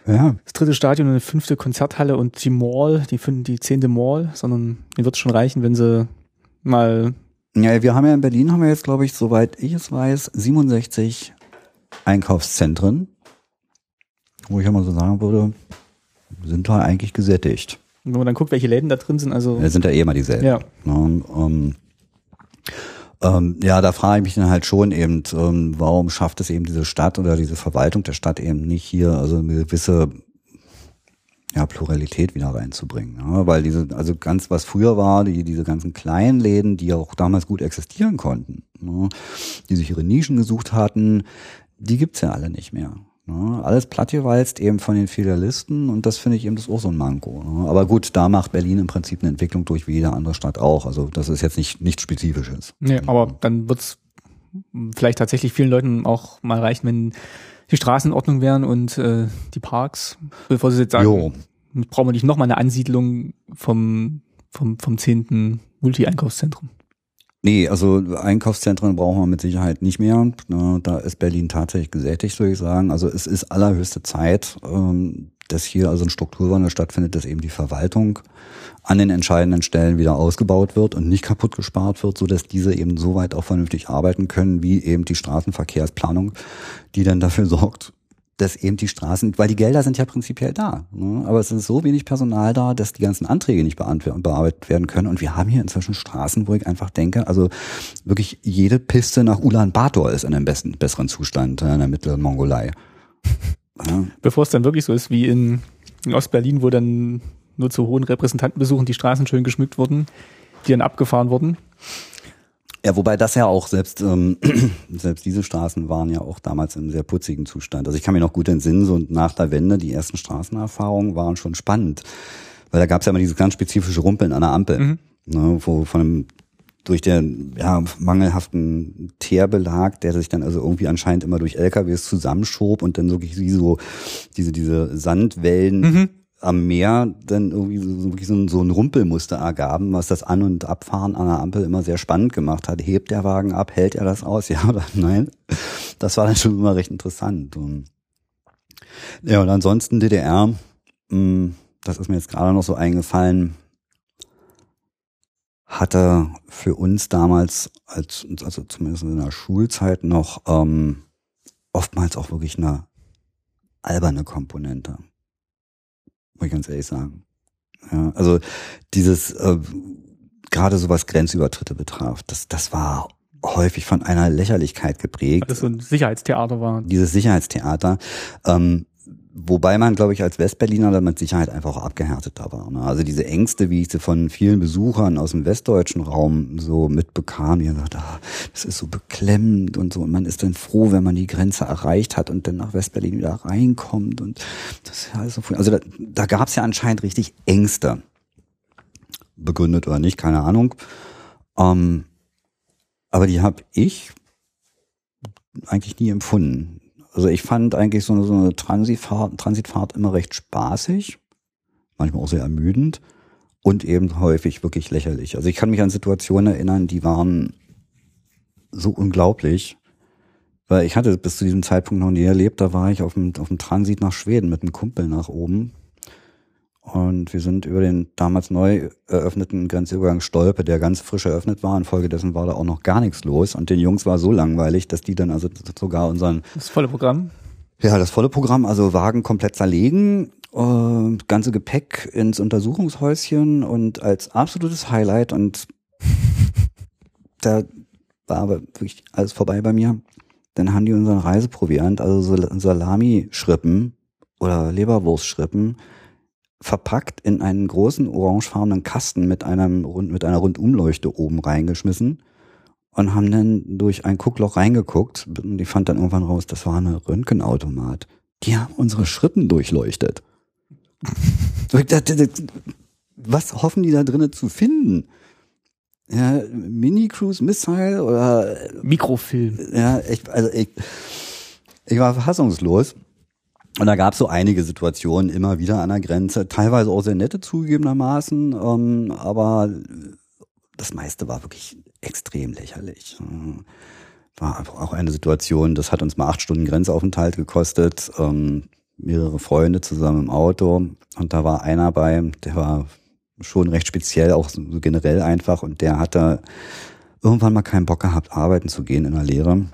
S1: ja. das dritte Stadion, eine fünfte Konzerthalle und die Mall, die, die zehnte Mall, sondern mir wird es schon reichen, wenn sie mal.
S2: Ja, wir haben ja in Berlin, haben wir jetzt, glaube ich, soweit ich es weiß, 67 Einkaufszentren, wo ich immer so sagen würde, sind da eigentlich gesättigt.
S1: Und wenn man dann guckt, welche Läden da drin sind, also.
S2: Ja, sind ja eh immer dieselben. Ja. Und, um, ähm, ja, da frage ich mich dann halt schon eben, ähm, warum schafft es eben diese Stadt oder diese Verwaltung der Stadt eben nicht hier, also eine gewisse ja, Pluralität wieder reinzubringen. Ja, weil diese, also ganz was früher war, die, diese ganzen kleinen Läden, die auch damals gut existieren konnten, ja, die sich ihre Nischen gesucht hatten, die gibt's ja alle nicht mehr. Ne? Alles plattgewalzt eben von den Filialisten und das finde ich eben das auch so ein Manko. Ne? Aber gut, da macht Berlin im Prinzip eine Entwicklung durch wie jede andere Stadt auch. Also das ist jetzt nicht nichts Spezifisches.
S1: Nee, aber dann wird's vielleicht tatsächlich vielen Leuten auch mal reichen, wenn die Straßen in Ordnung wären und äh, die Parks, bevor sie jetzt sagen, jo. brauchen wir nicht nochmal eine Ansiedlung vom, vom, vom zehnten Multi-Einkaufszentrum.
S2: Nee, also Einkaufszentren brauchen wir mit Sicherheit nicht mehr. Da ist Berlin tatsächlich gesättigt, würde ich sagen. Also es ist allerhöchste Zeit, ähm, dass hier also ein Strukturwandel stattfindet, dass eben die Verwaltung an den entscheidenden Stellen wieder ausgebaut wird und nicht kaputt gespart wird, so dass diese eben so weit auch vernünftig arbeiten können, wie eben die Straßenverkehrsplanung, die dann dafür sorgt, dass eben die Straßen, weil die Gelder sind ja prinzipiell da, ne? aber es ist so wenig Personal da, dass die ganzen Anträge nicht bearbeitet werden können. Und wir haben hier inzwischen Straßen, wo ich einfach denke, also wirklich jede Piste nach Ulaanbaatar ist in einem besten, besseren Zustand in der mittleren Mongolei.
S1: Ja. Bevor es dann wirklich so ist wie in, in Ostberlin, wo dann nur zu hohen Repräsentantenbesuchen die Straßen schön geschmückt wurden, die dann abgefahren wurden.
S2: Ja, wobei das ja auch selbst ähm, selbst diese Straßen waren ja auch damals in sehr putzigen Zustand. Also ich kann mich noch gut entsinnen, so nach der Wende die ersten Straßenerfahrungen waren schon spannend, weil da gab es ja immer dieses ganz spezifische Rumpeln an der Ampel, mhm. ne, wo von einem durch den ja, mangelhaften Teerbelag, der sich dann also irgendwie anscheinend immer durch LKWs zusammenschob und dann wirklich wie so diese diese Sandwellen mhm am Meer dann irgendwie so, so, ein Rumpelmuster ergaben, was das An- und Abfahren an der Ampel immer sehr spannend gemacht hat. Hebt der Wagen ab, hält er das aus, ja oder nein? Das war dann schon immer recht interessant. Und ja, und ansonsten DDR, hm, das ist mir jetzt gerade noch so eingefallen, hatte für uns damals, als, also zumindest in der Schulzeit noch, ähm, oftmals auch wirklich eine alberne Komponente. Muss ich ganz ehrlich sagen. Ja, also dieses, äh, gerade so was Grenzübertritte betraf, das, das war häufig von einer Lächerlichkeit geprägt. Weil
S1: das so ein Sicherheitstheater war.
S2: Dieses Sicherheitstheater. Ähm, Wobei man, glaube ich, als Westberliner dann mit Sicherheit einfach auch abgehärteter war. Ne? Also diese Ängste, wie ich sie von vielen Besuchern aus dem westdeutschen Raum so mitbekam, die gesagt, ah, das ist so beklemmend und so. Und man ist dann froh, wenn man die Grenze erreicht hat und dann nach Westberlin wieder reinkommt. Und das ist ja alles so Also da, da gab es ja anscheinend richtig Ängste. Begründet oder nicht, keine Ahnung. Ähm, aber die habe ich eigentlich nie empfunden. Also ich fand eigentlich so eine, so eine Transitfahrt, Transitfahrt immer recht spaßig, manchmal auch sehr ermüdend und eben häufig wirklich lächerlich. Also ich kann mich an Situationen erinnern, die waren so unglaublich, weil ich hatte bis zu diesem Zeitpunkt noch nie erlebt, da war ich auf dem, auf dem Transit nach Schweden mit einem Kumpel nach oben und wir sind über den damals neu eröffneten Grenzübergang Stolpe, der ganz frisch eröffnet war. Infolgedessen war da auch noch gar nichts los. Und den Jungs war so langweilig, dass die dann also sogar unseren.
S1: Das volle Programm?
S2: Ja, das volle Programm, also Wagen komplett zerlegen, äh, ganze Gepäck ins Untersuchungshäuschen und als absolutes Highlight und da war aber wirklich alles vorbei bei mir. Dann haben die unseren Reiseproviant, also Salami-Schrippen oder Leberwurstschrippen, verpackt in einen großen orangefarbenen Kasten mit einem mit einer Rundumleuchte oben reingeschmissen und haben dann durch ein Guckloch reingeguckt. Und die fand dann irgendwann raus, das war eine Röntgenautomat. Die haben unsere Schritten durchleuchtet. Was hoffen die da drinnen zu finden? Ja, Mini-Cruise Missile oder
S1: Mikrofilm.
S2: Ja, ich, also ich, ich war fassungslos. Und da gab es so einige Situationen immer wieder an der Grenze, teilweise auch sehr nette zugegebenermaßen, ähm, aber das meiste war wirklich extrem lächerlich. War auch eine Situation, das hat uns mal acht Stunden Grenzaufenthalt gekostet, ähm, mehrere Freunde zusammen im Auto. Und da war einer bei, der war schon recht speziell, auch so generell einfach. Und der hatte irgendwann mal keinen Bock gehabt, arbeiten zu gehen in der Lehre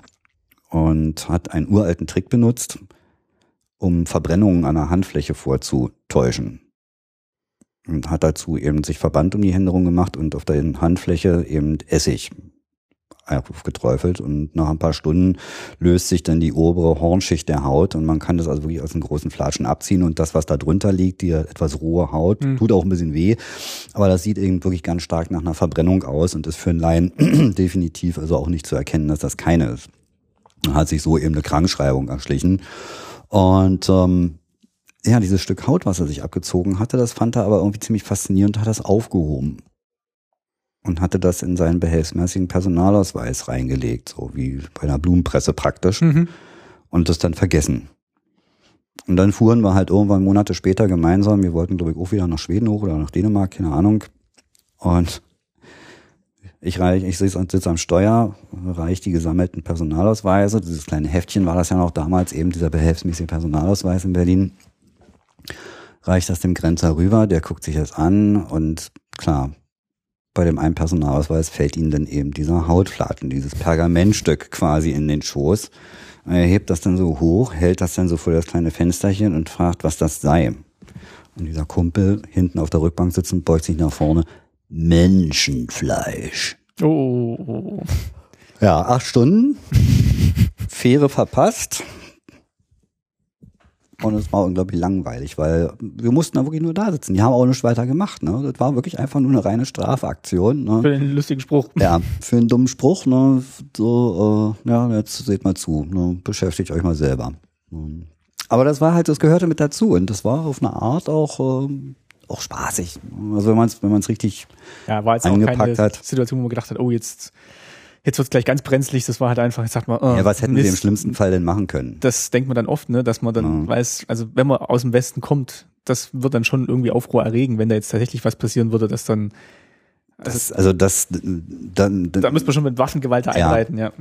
S2: und hat einen uralten Trick benutzt um Verbrennungen an der Handfläche vorzutäuschen. Und hat dazu eben sich Verband um die Hände gemacht und auf der Handfläche eben Essig aufgeträufelt und nach ein paar Stunden löst sich dann die obere Hornschicht der Haut und man kann das also wirklich aus den großen Flatschen abziehen und das, was da drunter liegt, die etwas rohe Haut, mhm. tut auch ein bisschen weh, aber das sieht eben wirklich ganz stark nach einer Verbrennung aus und ist für einen Laien definitiv also auch nicht zu erkennen, dass das keine ist. Man hat sich so eben eine Krankschreibung erschlichen und ähm, ja, dieses Stück Haut, was er sich abgezogen hatte, das fand er aber irgendwie ziemlich faszinierend, hat das aufgehoben und hatte das in seinen behelfsmäßigen Personalausweis reingelegt, so wie bei einer Blumenpresse praktisch, mhm. und das dann vergessen. Und dann fuhren wir halt irgendwann Monate später gemeinsam, wir wollten glaube ich auch wieder nach Schweden hoch oder nach Dänemark, keine Ahnung. Und ich, reich, ich sitze sitz am Steuer, reiche die gesammelten Personalausweise. Dieses kleine Heftchen war das ja noch damals, eben dieser behelfsmäßige Personalausweis in Berlin. Reicht das dem Grenzer rüber, der guckt sich das an und klar, bei dem einen Personalausweis fällt ihnen dann eben dieser Hautflatten, dieses Pergamentstück quasi in den Schoß. Er hebt das dann so hoch, hält das dann so vor das kleine Fensterchen und fragt, was das sei. Und dieser Kumpel hinten auf der Rückbank sitzend beugt sich nach vorne. Menschenfleisch.
S1: Oh.
S2: Ja, acht Stunden. Fähre verpasst. Und es war unglaublich langweilig, weil wir mussten da wirklich nur da sitzen. Die haben auch nichts weiter gemacht. Ne? Das war wirklich einfach nur eine reine Strafaktion. Ne?
S1: Für den lustigen Spruch.
S2: Ja, für einen dummen Spruch. Ne? So, äh, ja, jetzt seht mal zu. Ne? Beschäftigt euch mal selber. Aber das war halt, das gehörte mit dazu. Und das war auf eine Art auch äh, auch spaßig. Also wenn man es wenn man's richtig
S1: ja, war jetzt auch keine hat. Situation, wo man gedacht hat, oh, jetzt, jetzt wird's gleich ganz brenzlig. Das war halt einfach, ich sag mal,
S2: oh, ja, was hätten Mist. wir im schlimmsten Fall denn machen können?
S1: Das denkt man dann oft, ne, dass man dann ja. weiß, also wenn man aus dem Westen kommt, das wird dann schon irgendwie Aufruhr erregen, wenn da jetzt tatsächlich was passieren würde, dass dann
S2: das, also das dann,
S1: dann da müsste man schon mit Waffengewalt einleiten, ja. ja.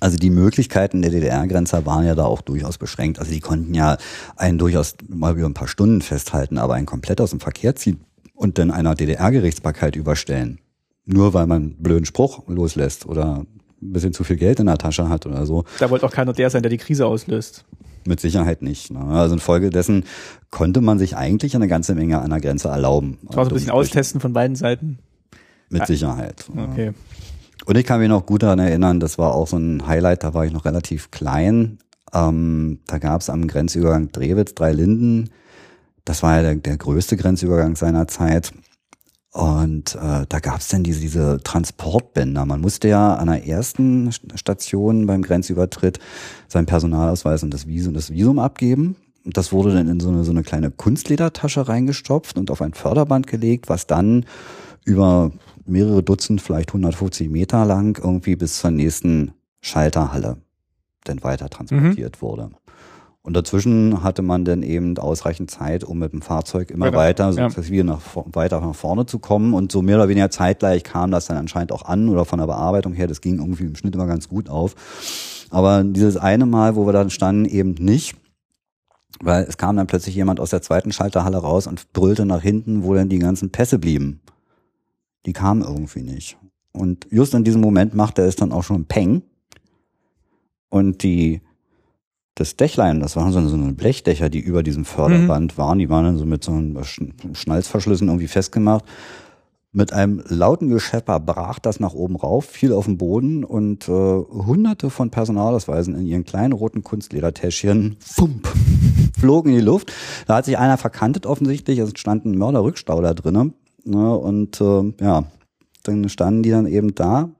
S2: Also die Möglichkeiten der DDR-Grenzer waren ja da auch durchaus beschränkt. Also die konnten ja einen durchaus mal über ein paar Stunden festhalten, aber einen komplett aus dem Verkehr ziehen und dann einer DDR-Gerichtsbarkeit überstellen. Nur weil man einen blöden Spruch loslässt oder ein bisschen zu viel Geld in der Tasche hat oder so.
S1: Da wollte auch keiner der sein, der die Krise auslöst.
S2: Mit Sicherheit nicht. Ne? Also infolgedessen konnte man sich eigentlich eine ganze Menge an der Grenze erlauben.
S1: Das war so ein bisschen austesten von beiden Seiten.
S2: Mit Sicherheit.
S1: Okay.
S2: Und ich kann mich noch gut daran erinnern, das war auch so ein Highlight, da war ich noch relativ klein. Ähm, da gab es am Grenzübergang Drewitz drei Linden. Das war ja der, der größte Grenzübergang seiner Zeit. Und äh, da gab es dann diese, diese Transportbänder. Man musste ja an der ersten Station beim Grenzübertritt seinen Personalausweis und das Visum, das Visum abgeben. Das wurde dann in so eine, so eine kleine Kunstledertasche reingestopft und auf ein Förderband gelegt, was dann über mehrere Dutzend, vielleicht 150 Meter lang irgendwie bis zur nächsten Schalterhalle dann weiter transportiert mhm. wurde. Und dazwischen hatte man dann eben ausreichend Zeit, um mit dem Fahrzeug immer genau. weiter, ja. wieder nach, weiter nach vorne zu kommen. Und so mehr oder weniger zeitgleich kam das dann anscheinend auch an oder von der Bearbeitung her. Das ging irgendwie im Schnitt immer ganz gut auf. Aber dieses eine Mal, wo wir dann standen, eben nicht. Weil es kam dann plötzlich jemand aus der zweiten Schalterhalle raus und brüllte nach hinten, wo dann die ganzen Pässe blieben die kam irgendwie nicht. Und just in diesem Moment machte es dann auch schon Peng. Und die, das Dächlein, das waren so eine Blechdächer, die über diesem Förderband mhm. waren, die waren dann so mit so einem Schnalzverschlüssen irgendwie festgemacht. Mit einem lauten Geschepper brach das nach oben rauf, fiel auf den Boden und äh, hunderte von Personalausweisen in ihren kleinen roten Kunstledertäschchen fump, flogen in die Luft. Da hat sich einer verkantet offensichtlich, es stand ein Mörderrückstau da drinnen. Ne? Und äh, ja, dann standen die dann eben da,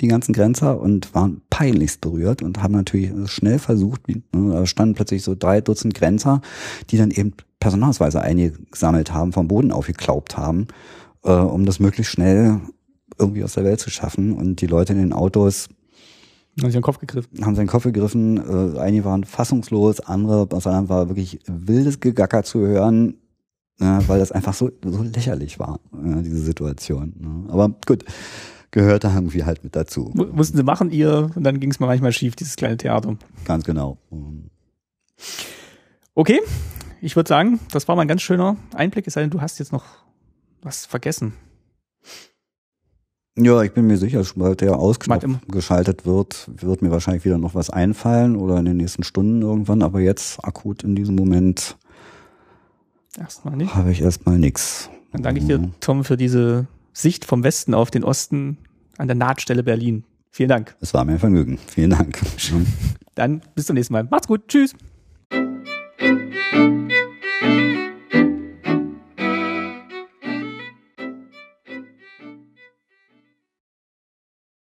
S2: die ganzen Grenzer, und waren peinlichst berührt und haben natürlich schnell versucht, wie, ne, da standen plötzlich so drei Dutzend Grenzer, die dann eben Personalausweise eingesammelt haben, vom Boden aufgeklaubt haben, äh, um das möglichst schnell irgendwie aus der Welt zu schaffen. Und die Leute in den Autos
S1: haben sich den Kopf gegriffen.
S2: Haben seinen Kopf gegriffen. Äh, einige waren fassungslos, andere, aus anderem war wirklich wildes Gegacker zu hören ne, weil das einfach so, so lächerlich war, ja, diese Situation. Ne. Aber gut, gehörte irgendwie halt mit dazu.
S1: Mussten sie machen, ihr, und dann ging es mal manchmal schief, dieses kleine Theater.
S2: Ganz genau.
S1: Okay, ich würde sagen, das war mal ein ganz schöner Einblick, es sei denn, du hast jetzt noch was vergessen.
S2: Ja, ich bin mir sicher, sobald der ausgeschaltet wird, wird mir wahrscheinlich wieder noch was einfallen oder in den nächsten Stunden irgendwann, aber jetzt akut in diesem Moment
S1: Erstmal nicht.
S2: Habe ich erstmal nichts.
S1: Dann danke ich dir, Tom, für diese Sicht vom Westen auf den Osten an der Nahtstelle Berlin. Vielen Dank.
S2: Es war mir ein Vergnügen. Vielen Dank.
S1: Dann bis zum nächsten Mal. Macht's gut. Tschüss.